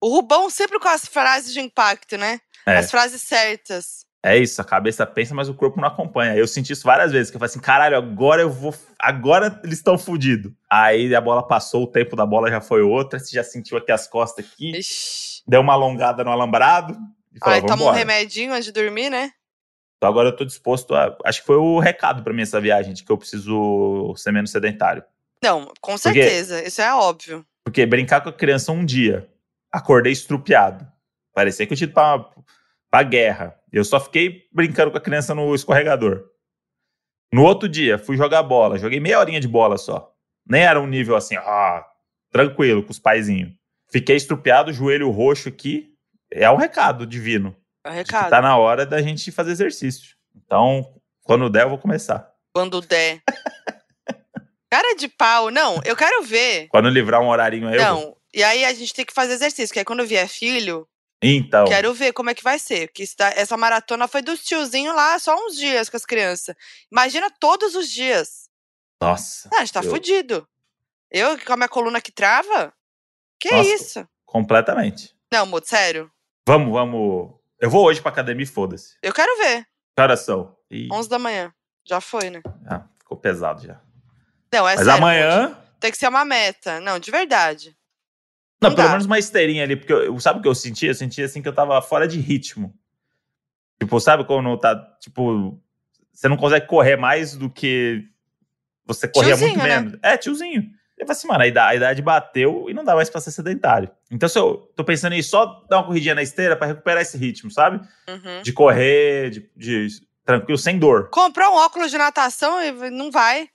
O Rubão sempre com as frases de impacto, né? É. As frases certas. É isso, a cabeça pensa, mas o corpo não acompanha. Eu senti isso várias vezes, que eu falei assim, caralho, agora eu vou. Agora eles estão fodidos. Aí a bola passou, o tempo da bola já foi outra, você já sentiu aqui as costas aqui, Ixi. Deu uma alongada no alambrado. E falou, Aí toma um vambora. remedinho antes de dormir, né? Então agora eu tô disposto a. Acho que foi o recado pra mim essa viagem, de que eu preciso ser menos sedentário. Não, com Porque- certeza. Isso é óbvio. Porque brincar com a criança um dia, acordei estrupiado. Parecia que eu tinha ido pra, pra guerra. Eu só fiquei brincando com a criança no escorregador. No outro dia, fui jogar bola. Joguei meia horinha de bola só. Nem era um nível assim, ah, tranquilo, com os paizinhos. Fiquei estrupiado, joelho roxo aqui. É um recado divino. É que recado. tá na hora da gente fazer exercício. Então, quando der, eu vou começar. Quando der. Cara de pau. Não, eu quero ver. Quando livrar um horarinho aí, vou. Não. E aí a gente tem que fazer exercício, que aí quando vier filho, Então, quero ver como é que vai ser. Porque essa maratona foi dos tiozinhos lá só uns dias com as crianças. Imagina todos os dias. nossa, Ah, a gente tá Eu- fudido. Eu com a minha coluna que trava? Que Nossa. isso? completamente. Não, Mudo, sério. Vamos, vamos. Eu vou hoje pra academia e foda-se. Eu quero ver. Que horas são? Ih, 11 da manhã. Já foi, né? ah, ficou pesado já. Não, é Mas sério. Amanhã. Tem que ser uma meta. Não, de verdade. Não, Não pelo dá. menos uma esteirinha ali, porque eu, sabe o que eu senti? Eu senti assim que eu tava fora de ritmo. Tipo, sabe quando tá, tipo, você não consegue correr mais do que você corria muito Tiozinho, né? menos. É, tiozinho. Eu falei assim, mano, a idade, a idade bateu e não dá mais pra ser sedentário. Então, se eu tô pensando em só dar uma corridinha na esteira pra recuperar esse ritmo, sabe? Uhum. De correr, de, de tranquilo, sem dor. Comprou um óculos de natação e não vai.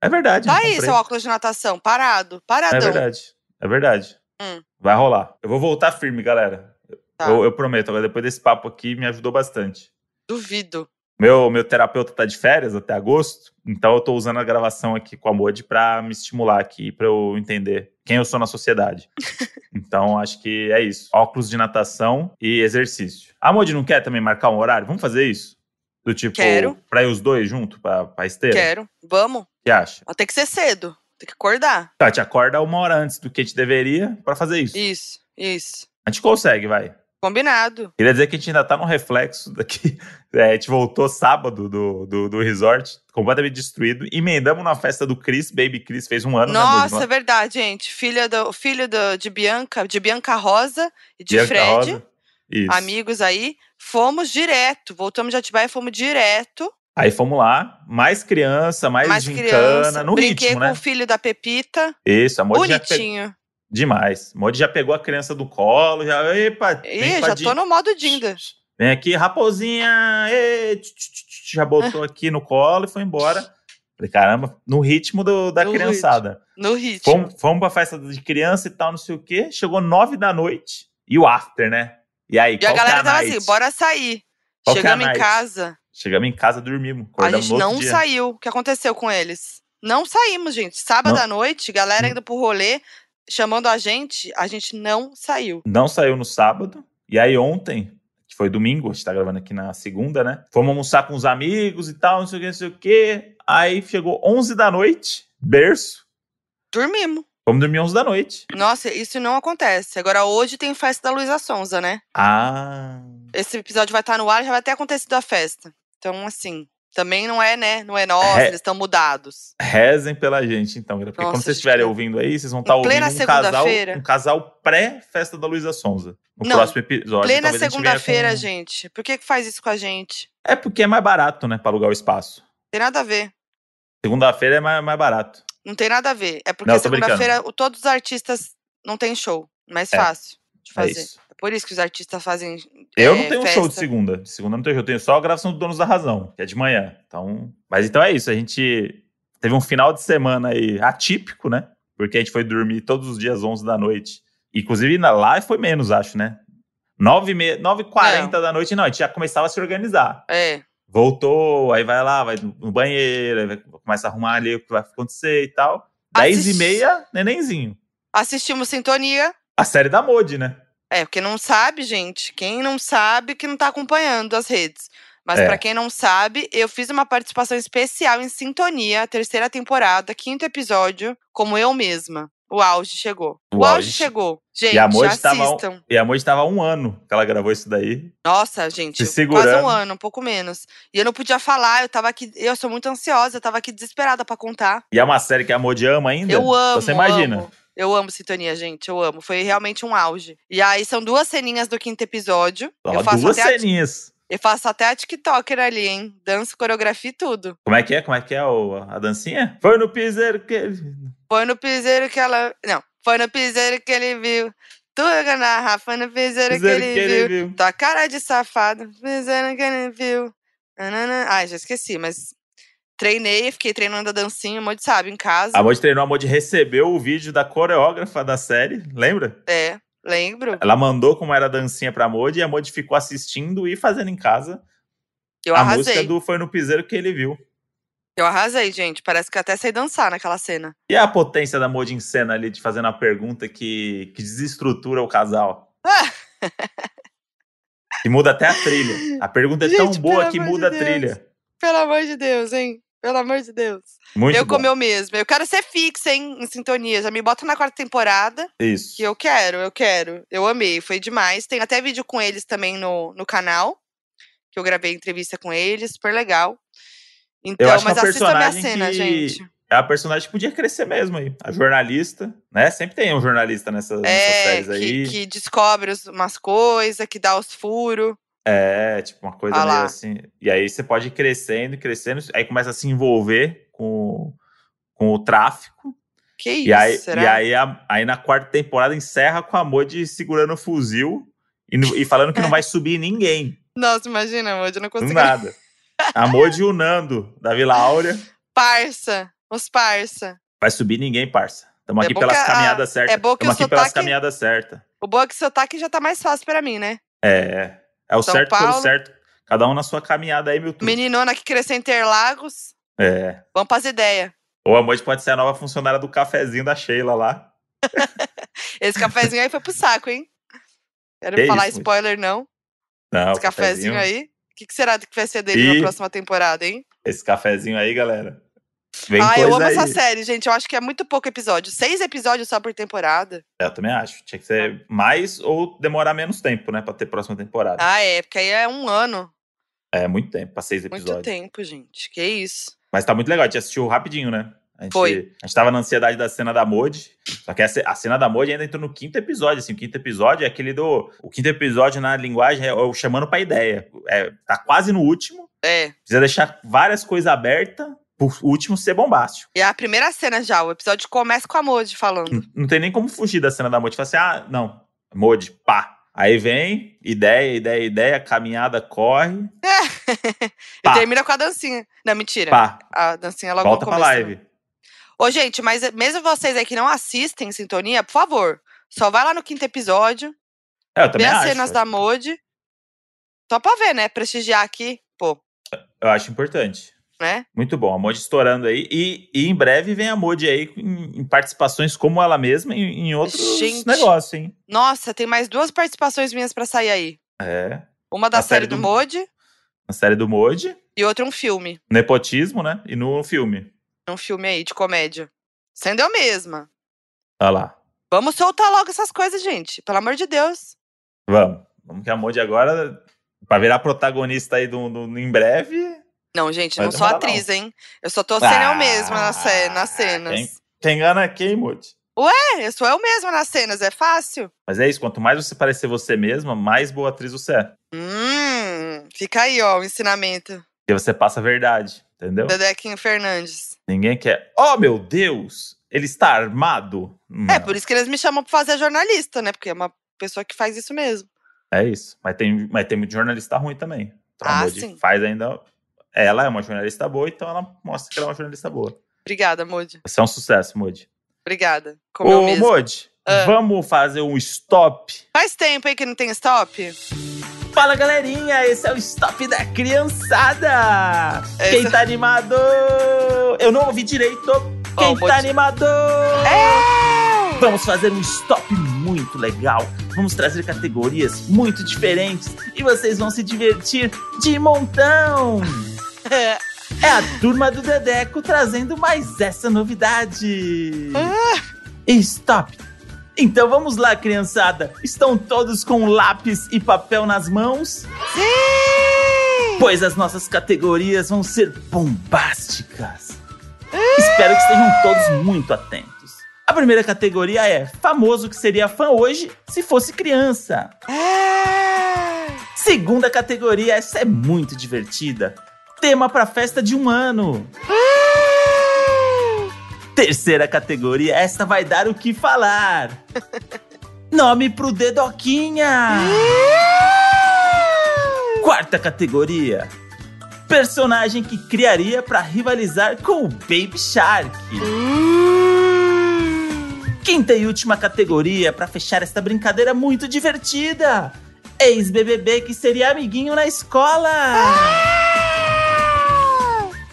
É verdade. Tá não aí seu óculos de natação, parado, paradão. É verdade. É verdade. Hum. Vai rolar. Eu vou voltar firme, galera. Tá. Eu, eu prometo. Agora, depois desse papo aqui, me ajudou bastante. Duvido. Meu, meu terapeuta tá de férias até agosto, então eu tô usando a gravação aqui com a Modi pra me estimular aqui, pra eu entender quem eu sou na sociedade. então, acho que é isso. Óculos de natação e exercício. A Modi não quer também marcar um horário? Vamos fazer isso? Do tipo, Quero. pra ir os dois junto pra, pra esteira? Quero. Vamos. O que acha? Mas tem que ser cedo. Tem que acordar. Tá, te acorda uma hora antes do que a gente deveria pra fazer isso. Isso, isso. A gente consegue, vai. Combinado. Queria dizer que a gente ainda tá no reflexo daqui. É, a gente voltou sábado do, do, do resort, completamente destruído. Emendamos na festa do Chris, Baby Chris fez um ano, né, Nossa, Modi? é verdade, gente. Filha do, filho do, de Bianca, de Bianca Rosa e de Bianca Fred, Rosa. Isso. amigos aí. Fomos direto. Voltamos de Atibaia e fomos direto. Aí fomos lá, mais criança, mais, mais gincana, criança. no Brinquei ritmo, com né? o filho da Pepita. Isso, a Modi já pegou Bonitinho. Demais. A Modi já pegou a criança do colo, já, epa, Ih, já tô no modo Dinda. Vem aqui, raposinha, ê, tch, tch, tch, tch, já botou aqui no colo e foi embora. Falei, caramba, no ritmo do- da No criançada. No ritmo. Fomos, fomos pra festa de criança e tal, não sei o quê. Chegou nove da noite. E o after, né? E aí, E a que é galera tava night? assim, bora sair. Qual é a Chegamos em casa, Chegamos em casa, dormimos. a gente não dia. saiu. O que aconteceu com eles? Não saímos, gente. Sábado Não. à noite, galera Hum. indo pro rolê, chamando a gente, a gente não saiu. Não saiu no sábado. E aí ontem, que foi domingo, a gente tá gravando aqui na segunda, né? Fomos almoçar com os amigos e tal, não sei o que, não sei o que. Aí chegou 11 da noite, berço. Dormimos. Fomos dormir 11 da noite. Nossa, isso não acontece. Agora, hoje tem festa da Luísa Sonza, né? Ah... Esse episódio vai estar no ar, já vai ter acontecido a festa. Então, assim, também não é, né? Não é É. eles estão mudados. Rezem pela gente, então. Porque Nossa, quando vocês estiverem ouvindo aí, vocês vão estar Em ouvindo um casal, segunda-feira. um casal pré-festa da Luísa Sonza. No Não, próximo episódio. Plena talvez a gente segunda-feira, com- gente. Por que, que faz isso com a gente? É porque é mais barato, né? Pra alugar o espaço. Tem nada a ver. Segunda-feira é mais, mais barato. Não tem nada a ver. É porque segunda-feira todos os artistas não tem show. Mais É, fácil de É fazer. isso. É por isso que os artistas fazem. Eu é, não tenho um festa. show de segunda. De segunda não tenho show. Eu tenho só a gravação do Donos da Razão, que é de manhã. Então. Mas então é isso. A gente teve um final de semana aí atípico, né? Porque a gente foi dormir todos os dias 11 da noite. Inclusive na- lá foi menos, acho, né? 9h40 9h40 da noite, não. A gente já começava a se organizar. É. Voltou, aí vai lá, vai no banheiro, vai, começa a arrumar ali o que vai acontecer e tal. 10 Assist- e meia, nenenzinho. Assistimos Sintonia. A série da Modi, né? É, porque não sabe, gente. Quem não sabe que não tá acompanhando as redes. Mas É. pra quem não sabe, eu fiz uma participação especial em Sintonia, terceira temporada, quinto episódio, como eu mesma. O auge chegou. O, O auge, auge. chegou. Gente, E a Modi tava um- assistam. E a Modi tava há um ano que ela gravou isso daí. Nossa, gente, Se quase um ano, um pouco menos. E eu não podia falar, eu tava aqui, eu sou muito ansiosa, eu tava aqui desesperada pra contar. E é uma série que a Modi ama ainda. Eu amo, Você imagina. amo. Eu amo Sintonia, gente, eu amo. Foi realmente um auge. E aí são duas ceninhas do quinto episódio. Ó, eu, faço duas a, ceninhas. eu faço até a TikToker ali, hein? Dança, coreografia e tudo. Como é que é? Como é que é o- a dancinha? Foi no piseiro que ele... Foi no piseiro que ela. Não, foi no piseiro que ele viu. Tu na foi no piseiro, piseiro que ele viu. Tua cara de safado, piseiro que ele viu. Ai, já esqueci, mas treinei, fiquei treinando a dancinha, um monte sabe, em casa. A Modi treinou, a Modi recebeu o vídeo da coreógrafa da série, lembra? É, lembro. Ela mandou como era a dancinha pra Modi e a Modi ficou assistindo e fazendo em casa Eu a arrasei. música do Foi no Piseiro que ele viu. Eu arrasei, gente. Parece que até sei dançar naquela cena. E a potência da Modi em cena ali de fazendo a pergunta que, que desestrutura o casal. que muda até a trilha. A pergunta é tão Gente, boa pelo que amor de muda a trilha. Pelo amor de Deus, hein? Pelo amor de Deus. Muito eu bom. como eu mesma. Eu quero ser fixa, hein? Em sintonia. Já me bota na quarta temporada. Isso. Que eu quero, eu quero. Eu amei, foi demais. Tem até vídeo com eles também no, no canal. Que eu gravei entrevista com eles, super legal. Então, acho que mas assista a minha cena, que- gente. É a personagem que podia crescer mesmo aí. A jornalista, né? Sempre tem um jornalista nessas, nessas É, séries que, aí. que descobre umas coisas, que dá os furos. É, tipo, uma coisa Ah meio assim. E aí você pode ir crescendo, crescendo, aí começa a se envolver com, com o tráfico. Que isso, E aí, será? e aí, a- aí na quarta temporada encerra com a Modi segurando o fuzil e, e falando que não vai subir ninguém. Nossa, imagina, amor, eu não consigo. nada. A Modi e o Nando da Vila Áurea. Parça, os parça. Vai subir ninguém, parça. Estamos É aqui pelas a- caminhadas certas. é bom que Estamos aqui pelas sotaque- caminhadas certas. O bom é que o sotaque já tá mais fácil pra mim, né? É. É o São certo pelo Paulo. certo. Cada um na sua caminhada aí, meu tudo. Meninona que cresceu em Interlagos. É. Vamos pras ideias. Ou a Modi pode ser a nova funcionária do cafezinho da Sheila lá. Esse cafezinho aí foi pro saco, hein? Quero Que falar isso, spoiler, não. Não, Esse o cafezinho aí. O que, que será que vai ser dele Ih. na próxima temporada, hein? Esse cafezinho aí, galera. Vem ah, eu amo aí. essa série, gente. Eu acho que é muito pouco episódio. Seis episódios só por temporada. Eu também acho. Tinha que ser mais ou demorar menos tempo, né? Pra ter próxima temporada. Ah, é, porque aí é um ano. É muito tempo, pra seis Muito episódios. tempo, gente. Que isso. Mas tá muito legal. A gente assistiu rapidinho, né? A gente, Foi. A gente tava na ansiedade da cena da Modi. Só que a ce- a cena da Modi ainda entrou no quinto episódio. Assim, o quinto episódio é aquele do. O quinto episódio na linguagem é o chamando pra ideia. É, tá quase no último. É. Precisa deixar várias coisas abertas pro último ser bombástico. E é a primeira cena já. O episódio começa com a Modi falando. Não, não tem nem como fugir da cena da Modi. Fala assim, ah, não. Modi, pá. Aí vem, ideia, ideia, ideia, caminhada corre, e Pá. termina com a dancinha. Não, mentira. pá, A dancinha logo volta no pra live. Ô, gente, mas mesmo vocês aí que não assistem Sintonia, por favor, só vai lá no quinto episódio, É, eu vê também as acho. cenas da Modi. Só pra ver, né? Prestigiar aqui, pô, Eu acho importante. Né? Muito bom, a Modi estourando aí. E, e em breve vem a Modi aí em, em participações como ela mesma em, em outros Gente. negócios, hein? Nossa, tem mais duas participações minhas pra sair aí. É. Uma da série, série do do- Modi Na série do Modi, e outra um filme. nepotismo, né? E no filme. Um filme aí de comédia. Sendo eu mesma. Olha lá. Vamos soltar logo essas coisas, gente. Pelo amor de Deus. Vamos. Vamos que a Modi agora, pra virar protagonista aí do, do- em breve. Não, gente, não sou atriz, hein? Eu só tô sendo eu mesma nas, ce- nas Ah, cenas. Quem, quem engana é quem, Modi? É, eu sou eu mesma nas cenas, é fácil. Mas é isso, quanto mais você parecer você mesma, mais boa atriz você é. Hum, fica aí, ó, o ensinamento. Porque você passa a verdade, entendeu? Dedequinho Fernandes. Ninguém quer. Oh, meu Deus! Ele está armado? É, Não. por isso que eles me chamam pra fazer jornalista, né? Porque é uma pessoa que faz isso mesmo. É isso. Mas tem, mas tem muito jornalista ruim também. Então Ah, sim. faz ainda. Ela é uma jornalista boa, então ela mostra que ela é uma jornalista boa. Obrigada, Modi. Isso é um sucesso, Modi. Obrigada. Como eu Ô, mesmo. Modi, Ah. vamos fazer um stop? Faz tempo aí que não tem stop? Fala, galerinha! Esse é o stop da criançada! Quem Esse- tá animado? Eu não ouvi direito. Quem Ó, tá animado? É! Vamos fazer um stop muito legal. Vamos trazer categorias muito diferentes e vocês vão se divertir de montão. É a turma do Dedeco trazendo mais essa novidade. Stop. Então vamos lá, criançada. Estão todos com lápis e papel nas mãos? Sim! Pois as nossas categorias vão ser bombásticas. Espero que estejam todos muito atentos. A primeira categoria é famoso que seria fã hoje se fosse criança. É! Segunda categoria, essa é muito divertida. Tema para festa de um ano. Terceira categoria, essa vai dar o que falar. Nome pro Dedoquinha. Quarta categoria, personagem que criaria para rivalizar com o Baby Shark. Quinta e última categoria para fechar esta brincadeira muito divertida. Ex-BBB que seria amiguinho na escola.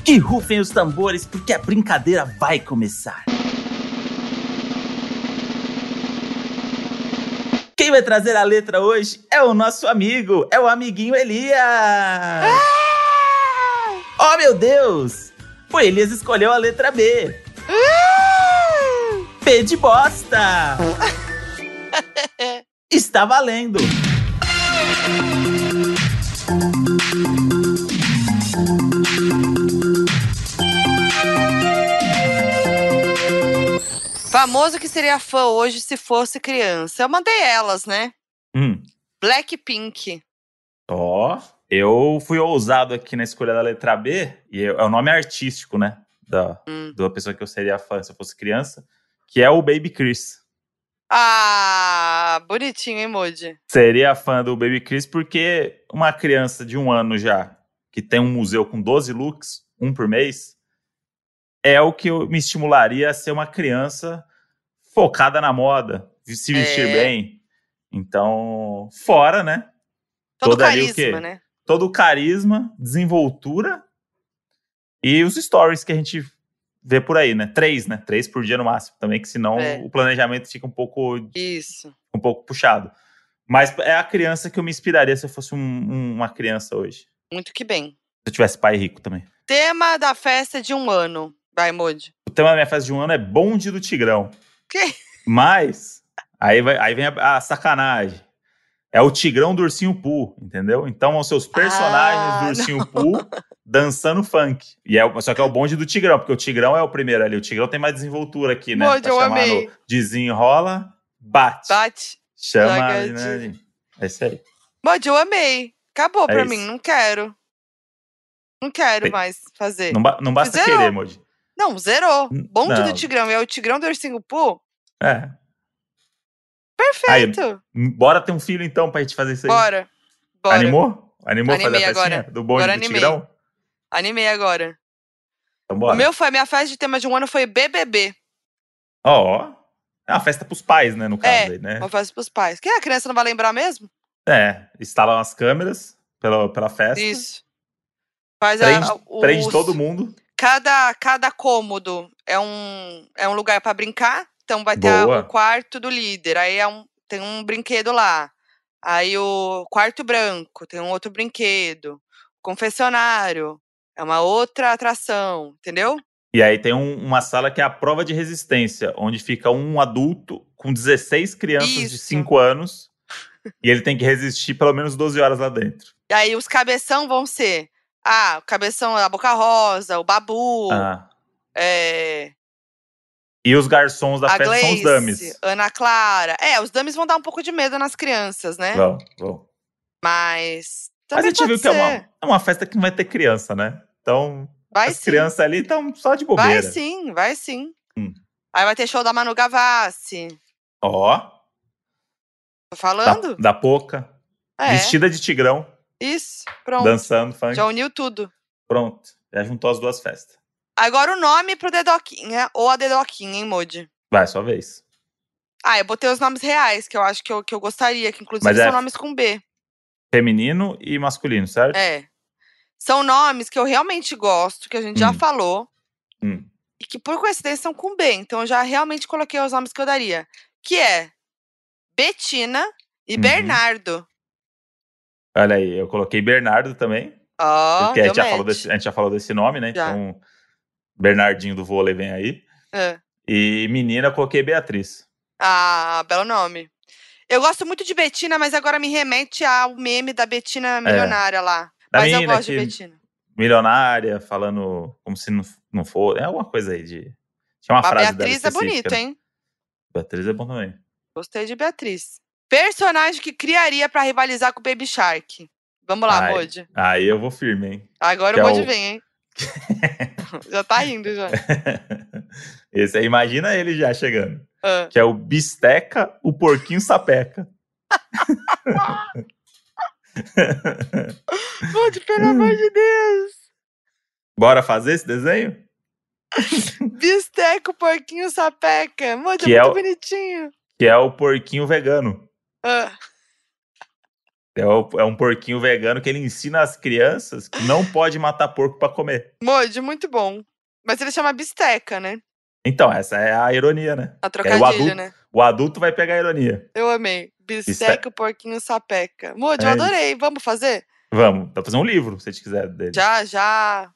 Que rufem os tambores porque a brincadeira vai começar. Quem vai trazer a letra hoje é o nosso amigo, é o amiguinho Elias. Oh meu Deus! O Elias escolheu a letra B. P de bosta! Está valendo! Famoso que seria fã hoje se fosse criança. Eu mandei elas, né? Hum, Blackpink. Ó, eu fui ousado aqui na escolha da letra B, e é o nome artístico, né? Da, Hum. da pessoa que eu seria fã se eu fosse criança, que é o Baby Chris. Ah, bonitinho, hein, Moody? Seria fã do Baby Chris porque uma criança de um ano já, que tem um museu com 12 looks, um por mês, é o que eu- me estimularia a ser uma criança focada na moda, se vestir É. bem. Então, fora, né? Todo Todo ali o quê? carisma, né? todo o carisma, desenvoltura e os stories que a gente vê por aí, né? Três, né? Três por dia no máximo também, que senão É. o planejamento fica um pouco, Isso. um pouco puxado. Mas é a criança que eu me inspiraria se eu fosse um- um- uma criança hoje. Muito que bem. Se eu tivesse pai rico também. Tema da festa de um ano. Vai, Moody. O tema da minha festa de um ano é bonde do Tigrão. Que? Mas, aí, vai, aí vem a, a sacanagem. É o Tigrão do Ursinho Poo, entendeu? Então, são seus personagens Ah, do Ursinho Poo dançando funk. E é, só que é o bonde do Tigrão, porque o Tigrão é o primeiro ali. O Tigrão tem mais desenvoltura aqui, né? Moody, eu amei. desenrola, bate. Bate. Chama, Joga né? É isso aí. Moody, eu amei. Acabou É pra isso. mim. Não quero. Não quero mais fazer. Não, ba- não basta Zerou. querer, Moody. Não, zerou. Bonde não. do Tigrão. É o Tigrão do Ursinho Poo? É. Perfeito. Bora ter um filho então pra gente fazer isso aí. Bora. Bora. Animou? Animou fazer Animei a festinha agora. do bonde Agora do animei. Tigrão? Animei agora. Então bora. O meu foi, a minha festa de tema de um ano foi BBB. Ó, é uma festa pros pais, né, no caso É, aí, né? Uma festa pros pais. Que a criança não vai lembrar mesmo? É, instalam as câmeras pela, pela festa, Isso. Faz prende, a, os- prende todo mundo. Cada, cada cômodo é um, é um lugar pra brincar. Então vai ter Boa. o quarto do líder. Aí é um, tem um brinquedo lá. Aí o quarto branco tem um outro brinquedo. Confessionário é uma outra atração, entendeu? E aí tem um- uma sala que é a prova de resistência, onde fica um adulto com 16 crianças de Isso. 5 anos e ele tem que resistir pelo menos 12 horas lá dentro. E aí os cabeção vão ser. Ah, o cabeção da Boca Rosa, o Babu, Ah, é, E os garçons da a festa são os dummies. Ana Clara. É, os dummies vão dar um pouco de medo nas crianças, né? Vão, vão. Mas. Mas a gente viu pode que é uma, ser. é uma festa que não vai ter criança, né? Então, Vai as sim. crianças ali estão só de Vai bobeira. sim, vai sim. Hum. Aí vai ter show da Manu Gavassi. Ó, Tô da, falando? da Poca, é. vestida de tigrão, Isso. Pronto. dançando funk. Já uniu tudo. Pronto, já juntou as duas festas. Agora o nome pro Dedoquinha ou a Dedoquinha, hein, Modi? Vai, sua vez. Ah, eu botei os nomes reais, que eu acho que eu, que eu gostaria, que inclusive Mas são é- nomes com B. Feminino e masculino, certo? É. São nomes que eu realmente gosto, que a gente já Hum. falou, Hum. e que por coincidência são com B. Então eu já realmente coloquei os nomes que eu daria. Que é Betina e Uhum. Bernardo. Olha aí, eu coloquei Bernardo também. Ó, porque a gente, já falou match. desse, a gente já falou desse nome, né? Já. Então, Bernardinho do vôlei vem aí. É. E menina, eu coloquei Beatriz. Ah, belo nome. Eu gosto muito de Betina, mas agora me remete ao meme da Betina milionária lá. É. Da mas eu gosto de Betina. Milionária, falando como se não, não for. É alguma coisa aí de. Tinha uma A frase Beatriz é bonito, né? hein? Beatriz é bom também. Gostei de Beatriz. Personagem que criaria pra rivalizar com o Baby Shark. Vamos lá, Ai. Modi. Aí eu vou firme, hein? Agora que o é Modi o- vem, hein? já tá rindo, já. Esse aí, imagina ele já chegando. Ah. Que é o Bisteca, o Porquinho Sapeca. Modi, pelo amor de Deus. Bora fazer esse desenho? Bisteco, porquinho, sapeca. Modi, Que é é muito o- bonitinho. Que é o porquinho vegano. Ah, É, o- é um porquinho vegano que ele ensina as crianças que não pode matar porco pra comer. Modi, muito bom. Mas ele chama bisteca, né? Então, essa é a ironia, né? A o trocadilho, adulto- né? O adulto vai pegar a ironia. Eu amei. Bisteca, porquinho, sapeca. Modi, eu É adorei. Vamos fazer? Vamos, tá fazendo um livro, se a gente quiser dele. Já, já.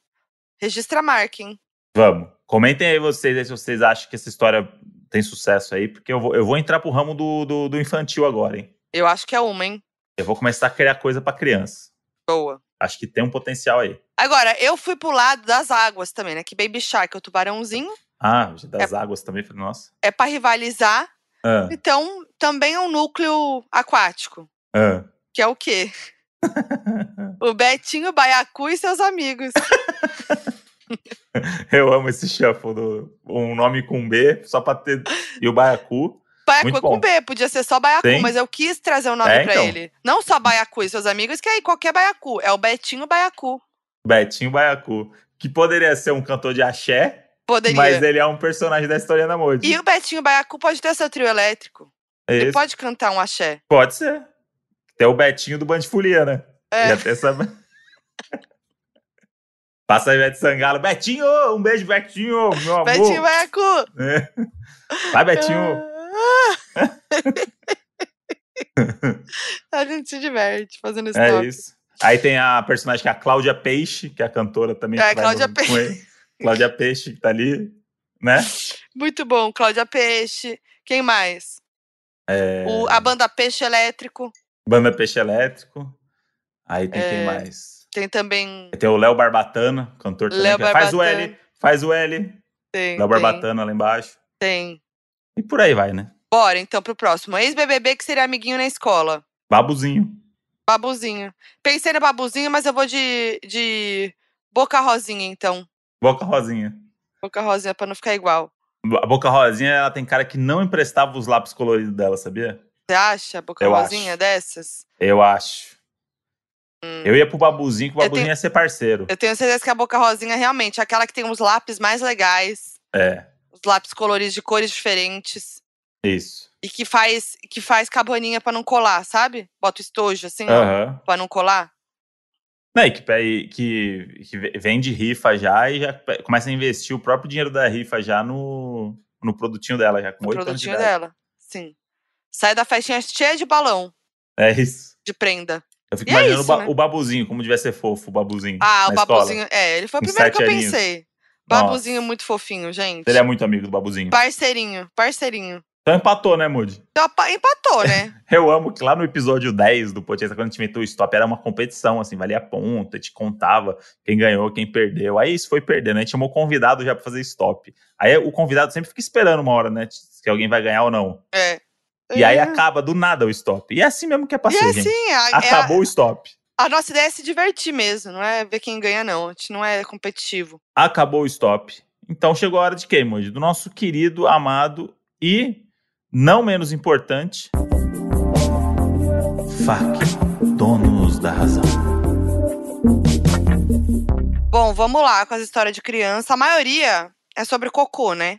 Registra a marca, hein? Vamos. Comentem aí vocês aí se vocês acham que essa história tem sucesso aí, porque eu vou, eu vou entrar pro ramo do, do, do infantil agora, hein? Eu acho que é uma, hein? Eu vou começar a criar coisa pra criança. Boa. Acho que tem um potencial aí. Agora, eu fui pro lado das águas também, né? Que Baby Shark é o tubarãozinho. Ah, das águas também, nossa. É pra rivalizar. Ah, Então, também é um núcleo aquático. ah. Que é o quê? O Betinho, Baiacu e seus amigos. Eu amo esse shuffle do um nome com B, só pra ter. E o Baiacu. Baiacu é com. B, podia ser só Baiacu, Sim. mas eu quis trazer o nome É, pra então. ele. Não só Baiacu e seus amigos, que aí qualquer Baiacu. É o Betinho Baiacu. Betinho Baiacu. Que poderia ser um cantor de axé, Poderia. mas ele é um personagem da história da Moji. E o Betinho Baiacu pode ter seu trio elétrico. Ele Esse pode cantar um axé. Pode ser. Tem o Betinho do Band Folia, né? É. Já tem essa... Passa a Ivete Sangalo. Betinho, um beijo, Betinho, meu amor. Betinho Baiacu! É. Vai, Betinho. a gente se diverte fazendo esse É isso. Aí tem a personagem que é a Cláudia Peixe, que é a cantora também. É, Cláudia no- Peixe. Cláudia Peixe, que tá ali, né? Muito bom. Cláudia Peixe. Quem mais? É, O- a banda Peixe Elétrico. Banda Peixe Elétrico. Aí tem quem É, mais? Tem também. Tem o Léo Barbatana, cantor também. Léo que Faz o Barbatana. L, faz o L. Tem, Léo Barbatana lá embaixo. tem. E por aí vai, né? Bora, então, pro próximo. Ex-BBB que seria amiguinho na escola. Babuzinho. Babuzinho. Pensei no Babuzinho, mas eu vou de, de Boca Rosinha, então. Boca Rosinha. Boca Rosinha pra não ficar igual. A Boca Rosinha, ela tem cara que não emprestava os lápis coloridos dela, sabia? Você acha? Boca Eu Rosinha acho. dessas? Eu acho. Eu ia pro Babuzinho, que o Babuzinho tenho- ia ser parceiro. Eu tenho certeza que a Boca Rosinha realmente é aquela que tem os lápis mais legais, É, os lápis coloridos de cores diferentes. isso. E que faz, que faz cabaninha pra não colar, sabe? Bota o estojo assim, ó, Aham. pra não colar. Não, e que, que, que vende rifa já e já começa a investir o próprio dinheiro da rifa já no, no produtinho dela, já com O oito anos de produtinho dela. Sim. Sai da festinha cheia de balão, É isso. de prenda. Eu fico E é imaginando isso, o, ba- né? o babuzinho, como devia ser fofo o babuzinho. Ah, o escola. babuzinho. É, ele foi o Com primeiro que eu pensei. Nossa. Babuzinho muito fofinho, gente. Ele é muito amigo do babuzinho. Parceirinho, parceirinho. Então empatou, né, Moody? Então, empatou, né? Eu amo que lá no episódio 10 do Potência, quando a gente inventou o stop, era uma competição, assim, valia ponta, te contava quem ganhou, quem perdeu. Aí isso foi perdendo, a gente chamou o convidado já pra fazer stop. Aí o convidado sempre fica esperando uma hora, né, se alguém vai ganhar ou não. É. E aí É. acaba do nada o stop. E é assim mesmo que é pra E é gente. assim, a, é a- Acabou o stop. a nossa ideia é se divertir mesmo, não é ver quem ganha, não. A gente não é competitivo. Acabou o stop. Então chegou a hora de quem, Moody? Do nosso querido, amado e não menos importante, FAC, donos da razão. Bom, vamos lá com as histórias de criança. A maioria é sobre cocô, né?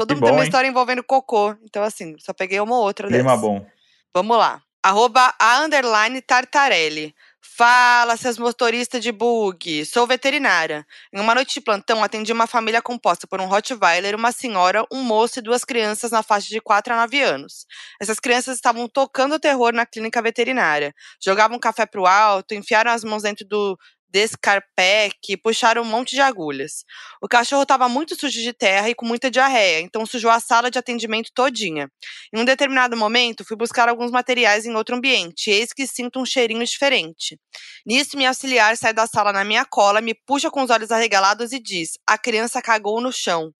Todo Que mundo tem bom, uma hein? história envolvendo cocô. Então, assim, só peguei uma ou outra Clima dessas. bom. Vamos lá. Arroba a underline Tartarelli. Fala, seus motoristas de bug. Sou veterinária. Em uma noite de plantão, atendi uma família composta por um Rottweiler, uma senhora, um moço e duas crianças na faixa de 4 a 9 anos. Essas crianças estavam tocando terror na clínica veterinária. Jogavam café pro alto, enfiaram as mãos dentro do descarpec puxaram um monte de agulhas. O cachorro estava muito sujo de terra e com muita diarreia, então sujou a sala de atendimento todinha. Em um determinado momento, fui buscar alguns materiais em outro ambiente, eis que sinto um cheirinho diferente. Nisso, minha auxiliar sai da sala na minha cola, me puxa com os olhos arregalados e diz: A criança cagou no chão.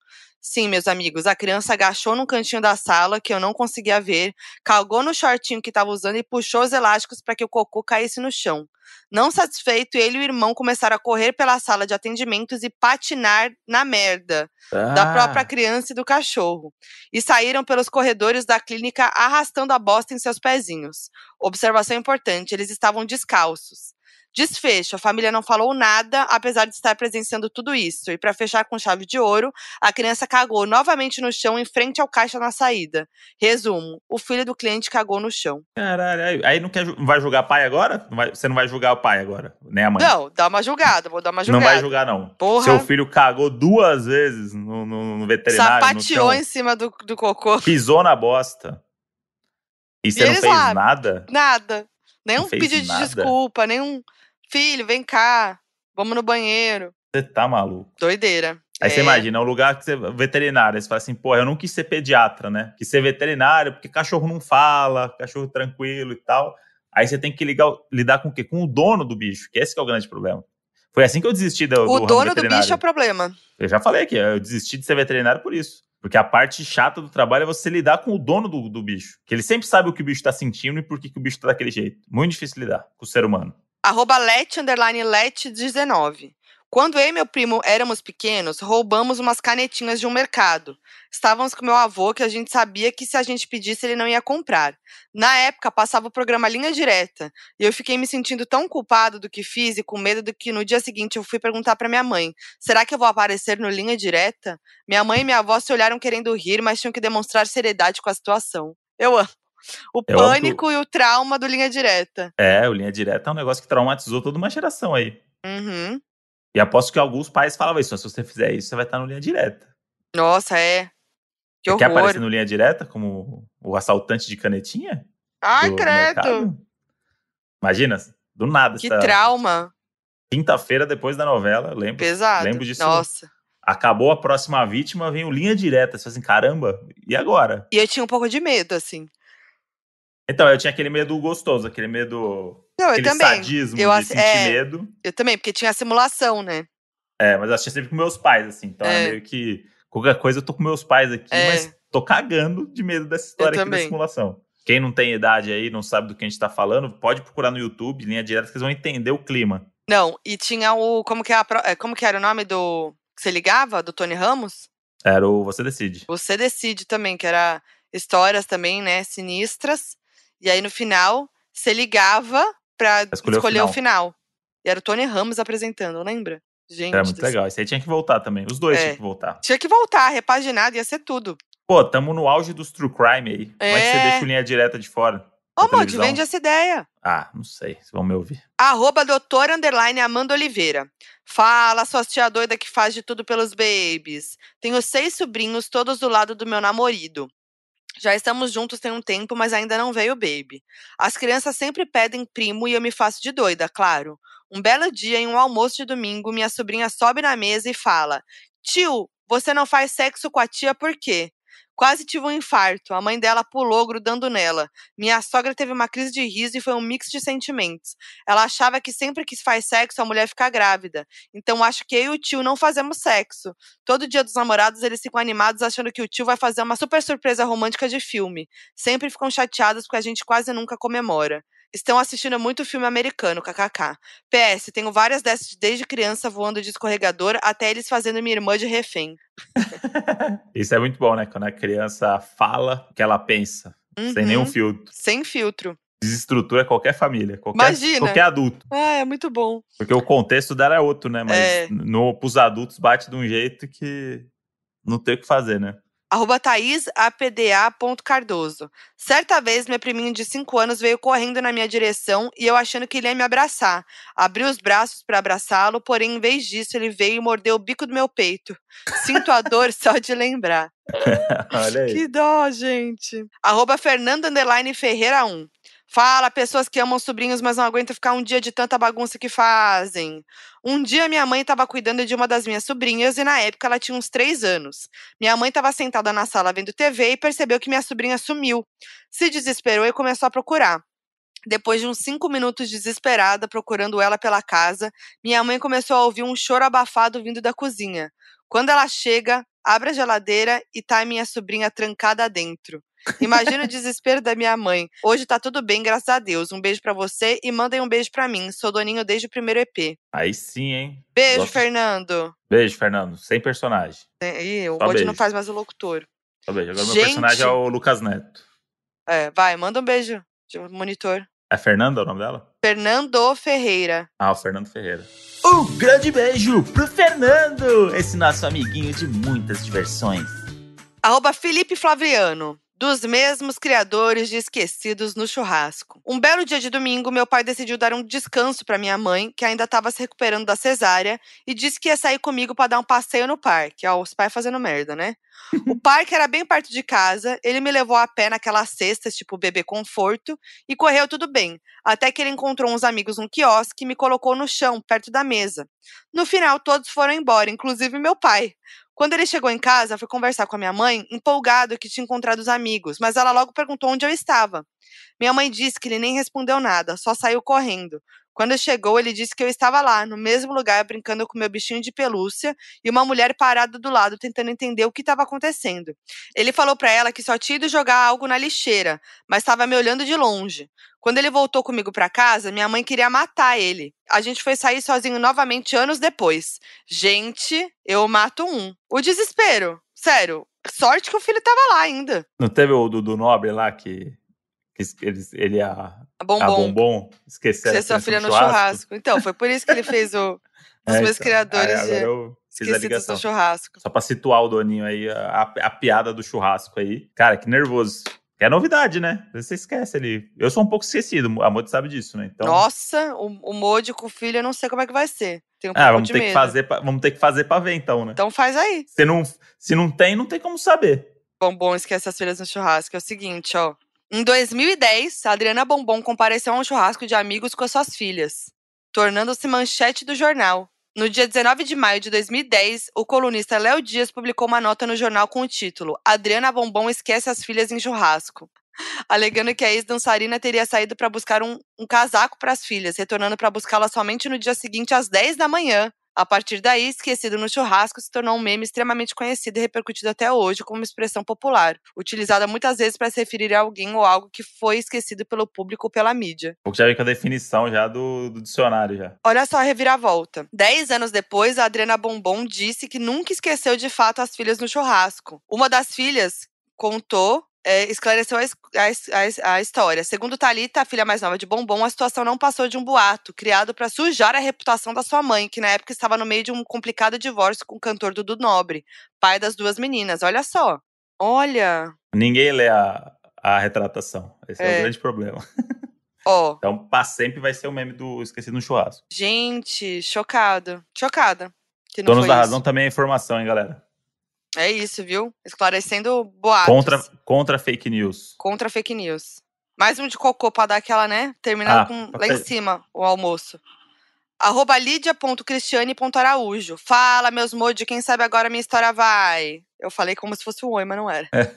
Sim, meus amigos, a criança agachou num cantinho da sala que eu não conseguia ver, cagou no shortinho que estava usando e puxou os elásticos para que o cocô caísse no chão. Não satisfeito, ele e o irmão começaram a correr pela sala de atendimentos e patinar na merda da Ah, própria criança e do cachorro, e saíram pelos corredores da clínica arrastando a bosta em seus pezinhos. Observação importante: eles estavam descalços. Desfecho: a família não falou nada, apesar de estar presenciando tudo isso. E para fechar com chave de ouro, a criança cagou novamente no chão em frente ao caixa na saída. Resumo: o filho do cliente cagou no chão. Caralho, aí- não, quer, não vai julgar pai agora? Não vai- você não vai julgar o pai agora, a mãe. Não, dá uma julgada, vou dar uma Não julgada. vai julgar, não. Porra. Seu filho cagou duas vezes no, no- no veterinário, no Sapateou em cima do, do cocô. pisou na bosta. E você não eles fez lá? nada? Nada. Nenhum Não pedido de desculpa, nenhum. Filho, vem cá. Vamos no banheiro. Você tá maluco. Doideira. Aí você É. imagina, um lugar que você veterinário, você fala assim, pô, eu não quis ser pediatra, né? Quis ser veterinário, porque cachorro não fala, cachorro tranquilo e tal. Aí você tem que ligar, lidar com o quê? Com o dono do bicho, que esse que é o grande problema. Foi assim que eu desisti do, do O ramo dono do bicho é o problema. Eu já falei aqui, eu desisti de ser veterinário por isso. Porque a parte chata do trabalho é você lidar com o dono do, do bicho. Que ele sempre sabe o que o bicho tá sentindo e por que, que o bicho tá daquele jeito. Muito difícil lidar com o ser humano. Arroba let, underline let 19. Quando eu e meu primo éramos pequenos, roubamos umas canetinhas de um mercado. Estávamos com meu avô, que a gente sabia que se a gente pedisse ele não ia comprar. Na época, passava o programa Linha Direta, e eu fiquei me sentindo tão culpado do que fiz e com medo do que no dia seguinte eu fui perguntar para minha mãe: será que eu vou aparecer no Linha Direta? Minha mãe e minha avó se olharam querendo rir, mas tinham que demonstrar seriedade com a situação. Eu amo. O amo pânico e o trauma do Linha Direta. É, o linha direta é um negócio que traumatizou toda uma geração aí. Uhum. E aposto que alguns pais falavam isso. Se você fizer isso, você vai estar no linha direta. Nossa, é. Que Você quer horror. aparecer no linha direta como o assaltante de canetinha? Ai, do credo. mercado? Imagina, do nada. Que trauma. Quinta-feira depois da novela, lembro. Pesado. Lembro disso. Nossa. Acabou a próxima vítima, vem o linha direta. Você fala assim, caramba, e agora? E eu tinha um pouco de medo, assim. Então, eu tinha aquele medo gostoso, aquele medo. Não, eu aquele também. sadismo Eu de sentir é. medo. Eu também, porque tinha a simulação, né? É, mas eu assistia sempre com meus pais, assim. Então é, É. meio que. Qualquer coisa eu tô com meus pais aqui, É. mas tô cagando de medo dessa história aqui da também. simulação. Quem não tem idade aí, não sabe do que a gente tá falando, pode procurar no YouTube, linha direta, que vocês vão entender o clima. Não, e tinha o. Como que, é a é, como que era o nome do. Que você ligava? Do Tony Ramos? Era o Você Decide. Você decide também, que era histórias também, né? Sinistras. E aí no final, você ligava pra escolher escolher, o o, final. E era o Tony Ramos apresentando, lembra? Gente. Era muito legal. Isso aí tinha que voltar também. Os dois É. tinham que voltar. Tinha que voltar, repaginado, ia ser tudo. Pô, tamo no auge dos true crime aí. Como é que você É. deixa o linha direta de fora? Ô, Monte, vende essa ideia. Ah, não sei. Vocês vão me ouvir. Arroba doutora underline Amanda Oliveira. Fala, sua tia doida que faz de tudo pelos babies. Tenho seis sobrinhos, todos do lado do meu namorado. Já estamos juntos tem um tempo, mas ainda não veio o baby. As crianças sempre pedem primo e eu me faço de doida, claro. Um belo dia, em um almoço de domingo, minha sobrinha sobe na mesa e fala: Tio, você não faz sexo com a tia por quê? Quase tive um infarto. A mãe dela pulou grudando nela. Minha sogra teve uma crise de riso e foi um mix de sentimentos. Ela achava que sempre que se faz sexo a mulher fica grávida. Então acho que eu e o tio não fazemos sexo. Todo dia dos namorados eles ficam animados achando que o tio vai fazer uma super surpresa romântica de filme. Sempre ficam chateados porque a gente quase nunca comemora. Estão assistindo muito filme americano, kkk. PS, tenho várias dessas desde criança voando de escorregador até eles fazendo minha irmã de refém. Isso é muito bom, né? Quando a criança fala o que ela pensa, sem Uhum. nenhum filtro. Sem filtro. Desestrutura qualquer família, qualquer, Imagina. qualquer adulto. Ah, é muito bom. Porque o contexto dela é outro, né? Mas É. no, pros adultos bate de um jeito que não tem o que fazer, né? Arroba thaisapda.cardoso. Certa vez, meu priminho de 5 anos veio correndo na minha direção e eu achando que ele ia me abraçar. Abri os braços para abraçá-lo, porém, em vez disso, ele veio e mordeu o bico do meu peito. Sinto a dor só de lembrar. Olha aí. Que dó, gente. Arroba Fernando Ferreira 1. Fala, pessoas que amam sobrinhos, mas não aguentam ficar um dia de tanta bagunça que fazem. Um dia minha mãe estava cuidando de uma das minhas sobrinhas e na época ela tinha uns três anos. Minha mãe estava sentada na sala vendo TV e percebeu que minha sobrinha sumiu. Se desesperou e começou a procurar. Depois de uns cinco minutos desesperada procurando ela pela casa, minha mãe começou a ouvir um choro abafado vindo da cozinha. Quando ela chega, abre a geladeira e tá a minha sobrinha trancada dentro. Imagina o desespero da minha mãe. Hoje tá tudo bem, graças a Deus. Um beijo pra você e mandem um beijo pra mim. Sou doninho desde o primeiro EP. Aí sim, hein? Beijo, Gosto- Fernando. Beijo, Fernando. Sem personagem. Ih, o Bode não faz mais o locutor. Só beijo. Agora meu Gente. personagem é o Lucas Neto. É, vai, manda um beijo, de monitor. É Fernanda o nome dela? Fernando Ferreira. Ah, o Fernando Ferreira. Um grande beijo pro Fernando, esse nosso amiguinho de muitas diversões. Arroba Felipe Flaviano. Dos mesmos criadores de Esquecidos no Churrasco. Um belo dia de domingo, meu pai decidiu dar um descanso para minha mãe, que ainda estava se recuperando da cesárea, e disse que ia sair comigo para dar um passeio no parque. Ó, os pais fazendo merda, né? o parque era bem perto de casa, ele me levou a pé naquelas cestas, tipo bebê conforto, e correu tudo bem. Até que ele encontrou uns amigos num quiosque e me colocou no chão, perto da mesa. No final, todos foram embora, inclusive meu pai. Quando ele chegou em casa, foi conversar com a minha mãe, empolgado que tinha encontrado os amigos, mas ela logo perguntou onde eu estava. Minha mãe disse que ele nem respondeu nada, só saiu correndo. Quando chegou, ele disse que eu estava lá, no mesmo lugar, brincando com meu bichinho de pelúcia e uma mulher parada do lado tentando entender o que estava acontecendo. Ele falou para ela que só tinha ido jogar algo na lixeira, mas estava me olhando de longe. Quando ele voltou comigo para casa, minha mãe queria matar ele. A gente foi sair sozinho novamente anos depois. Gente, eu mato um. O desespero. Sério, sorte que o filho tava lá ainda. Não teve o do, Nobre lá que ele, ele e a, A bombom. a Bombom esqueceram Você sua a filha no churrasco. Então, foi por isso que ele fez o, os É, meus então. criadores Aí, agora de eu a esquecidos do churrasco. Só pra situar o Doninho aí, a, a piada do churrasco aí. Cara, que nervoso. É novidade, né? Você esquece ali. Eu sou um pouco esquecido, a Modi sabe disso, né? Então, Nossa, o, o Modi com o filho, eu não sei como é que vai ser. Tenho um ah, pouco vamos de ter, medo. que fazer pra, vamos ter que fazer pra ver então, né? Então faz aí. Se não, se não tem, não tem como saber. Bombom esquece as filhas no churrasco. É o seguinte, ó. Em 2010, a Adriana Bombom compareceu a um churrasco de amigos com as suas filhas, tornando-se manchete do jornal. No dia 19 de maio de 2010, o colunista Léo Dias publicou uma nota no jornal com o título Adriana Bombom esquece as filhas em churrasco, alegando que a ex-dançarina teria saído para buscar um, um casaco para as filhas, retornando para buscá-la somente no dia seguinte às 10 da manhã. A partir daí, esquecido no churrasco se tornou um meme extremamente conhecido e repercutido até hoje como uma expressão popular, utilizada muitas vezes para se referir a alguém ou algo que foi esquecido pelo público ou pela mídia. Porque já veio com a definição já do, do dicionário já. Olha só a reviravolta. Dez anos depois, a Adriana Bombom disse que nunca esqueceu de fato as filhas no churrasco. Uma das filhas contou. É, esclareceu a, a a história. Segundo Thalita, a filha mais nova de Bombom, a situação não passou de um boato criado para sujar a reputação da sua mãe, que na época estava no meio de um complicado divórcio com o cantor Dudu Nobre, pai das duas meninas. Olha só. Olha. Ninguém lê a, a retratação. Esse é. É. o grande problema. Ó. Então, pra sempre vai ser o meme do Esquecido no Churrasco. Gente, chocado. Chocada. Donos da isso. razão também é informação, hein, galera? É isso, viu? Esclarecendo boatos. Contra, contra fake news. Contra fake news. Mais um de cocô pra dar aquela, né? Terminando Ah, com lá em cima o almoço. Arroba lidia.cristiane.araújo. Fala, meus mods, quem sabe agora minha história vai. Eu falei como se fosse um oi, mas não era. É.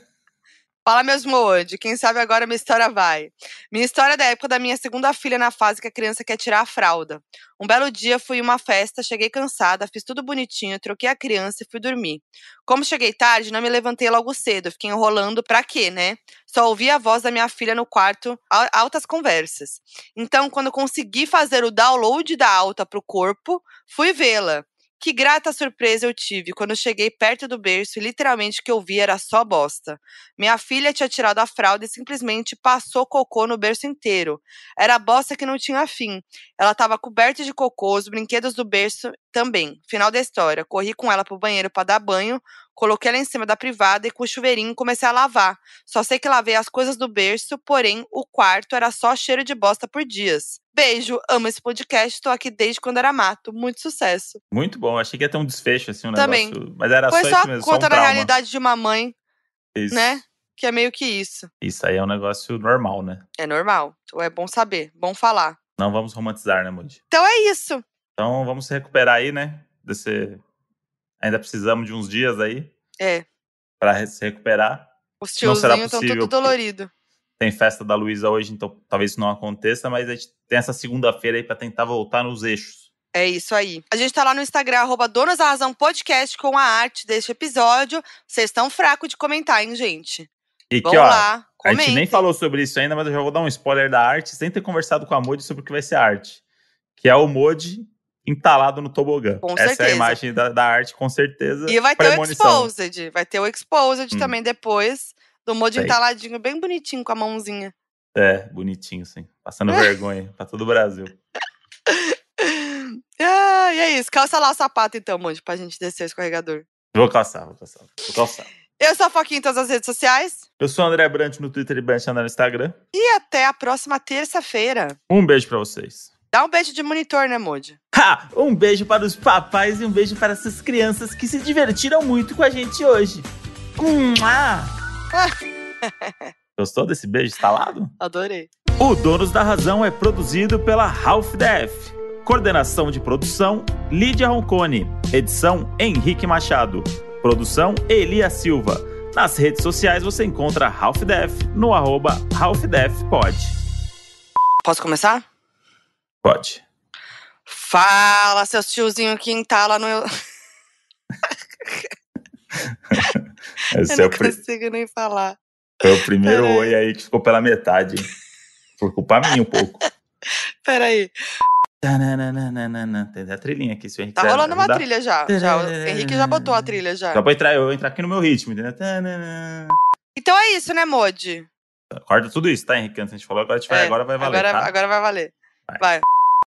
Fala, meus mods, quem sabe agora minha história vai. Minha história é da época da minha segunda filha na fase que a criança quer tirar a fralda. Um belo dia fui em uma festa, cheguei cansada, fiz tudo bonitinho, troquei a criança e fui dormir. Como cheguei tarde, não me levantei logo cedo, fiquei enrolando pra quê, né? Só ouvi a voz da minha filha no quarto, al- altas conversas. Então, quando consegui fazer o download da alta pro corpo, fui vê-la. Que grata surpresa eu tive quando cheguei perto do berço e literalmente o que eu vi era só bosta. Minha filha tinha tirado a fralda e simplesmente passou cocô no berço inteiro. Era bosta que não tinha fim. Ela estava coberta de cocô, os brinquedos do berço também. Final da história. Corri com ela pro banheiro para dar banho, coloquei ela em cima da privada e com o chuveirinho comecei a lavar. Só sei que lavei as coisas do berço, porém o quarto era só cheiro de bosta por dias. Beijo, amo esse podcast, tô aqui desde quando era mato. Muito sucesso. Muito bom. Achei que ia ter um desfecho, assim, um Também. negócio. Mas era Foi só só isso mesmo, só um conta da trauma. realidade de uma mãe, Isso. né? Que é meio que isso. Isso aí é um negócio normal, né? É normal. Então é bom saber, bom falar. Não vamos romantizar, né, Moody? Então é isso. Então vamos se recuperar aí, né? Desse... Ainda precisamos de uns dias aí É. para se recuperar. Os tiozinhos estão tudo porque- dolorido. Tem festa da Luísa hoje, então talvez isso não aconteça, mas a gente tem essa segunda-feira aí para tentar voltar nos eixos. É isso aí. A gente tá lá no Instagram, arroba Donas da Razão Podcast, com a arte deste episódio. Vocês estão fracos de comentar, hein, gente? E que, Vamos ó, lá, a gente comentem. nem falou sobre isso ainda, mas eu já vou dar um spoiler da arte, sem ter conversado com a Modi sobre o que vai ser arte. Que é o Modi entalado no tobogã. Com Essa é a certeza. imagem da, da arte, com certeza. E vai ter o. Exposed. Vai ter o Exposed Hum. também depois. Do Mod Sei. entaladinho, bem bonitinho com a mãozinha. É, bonitinho, assim. Passando vergonha pra todo o Brasil. Ah, e é isso. Calça lá o sapato, então, Mod, pra gente descer o escorregador. Vou calçar, vou calçar. Vou calçar. Eu sou a Foquinha em todas as redes sociais. Eu sou o André Brant no Twitter e Brant no Instagram. E até a próxima terça-feira. Um beijo pra vocês. Dá um beijo de monitor, né, Mod? Ha! Um beijo para os papais e um beijo para essas crianças que se divertiram muito com a gente hoje. Mua! Gostou desse beijo instalado? Adorei. O Donos da Razão é produzido pela Half Def. Coordenação de produção: Lídia Roncone. Edição: Henrique Machado. Produção: Elia Silva. Nas redes sociais você encontra Half Def no arroba Half Def Pod. Posso começar? Pode. Fala, seus tiozinho que entala no. Eu Esse é não consigo nem falar. foi o primeiro Peraí. oi aí que ficou pela metade. Por culpa minha um pouco. Peraí. Tem a trilhinha aqui, se o Henrique Tá rolando uma trilha já. já. O Henrique já botou a trilha já. Só pra entrar, eu entrar aqui no meu ritmo, entendeu? Então é isso, né, Modi? Corta tudo isso, tá, Henrique? Antes a gente falou, agora, a gente vai, É, agora vai valer, Agora, tá? agora vai valer. Bye. Bye.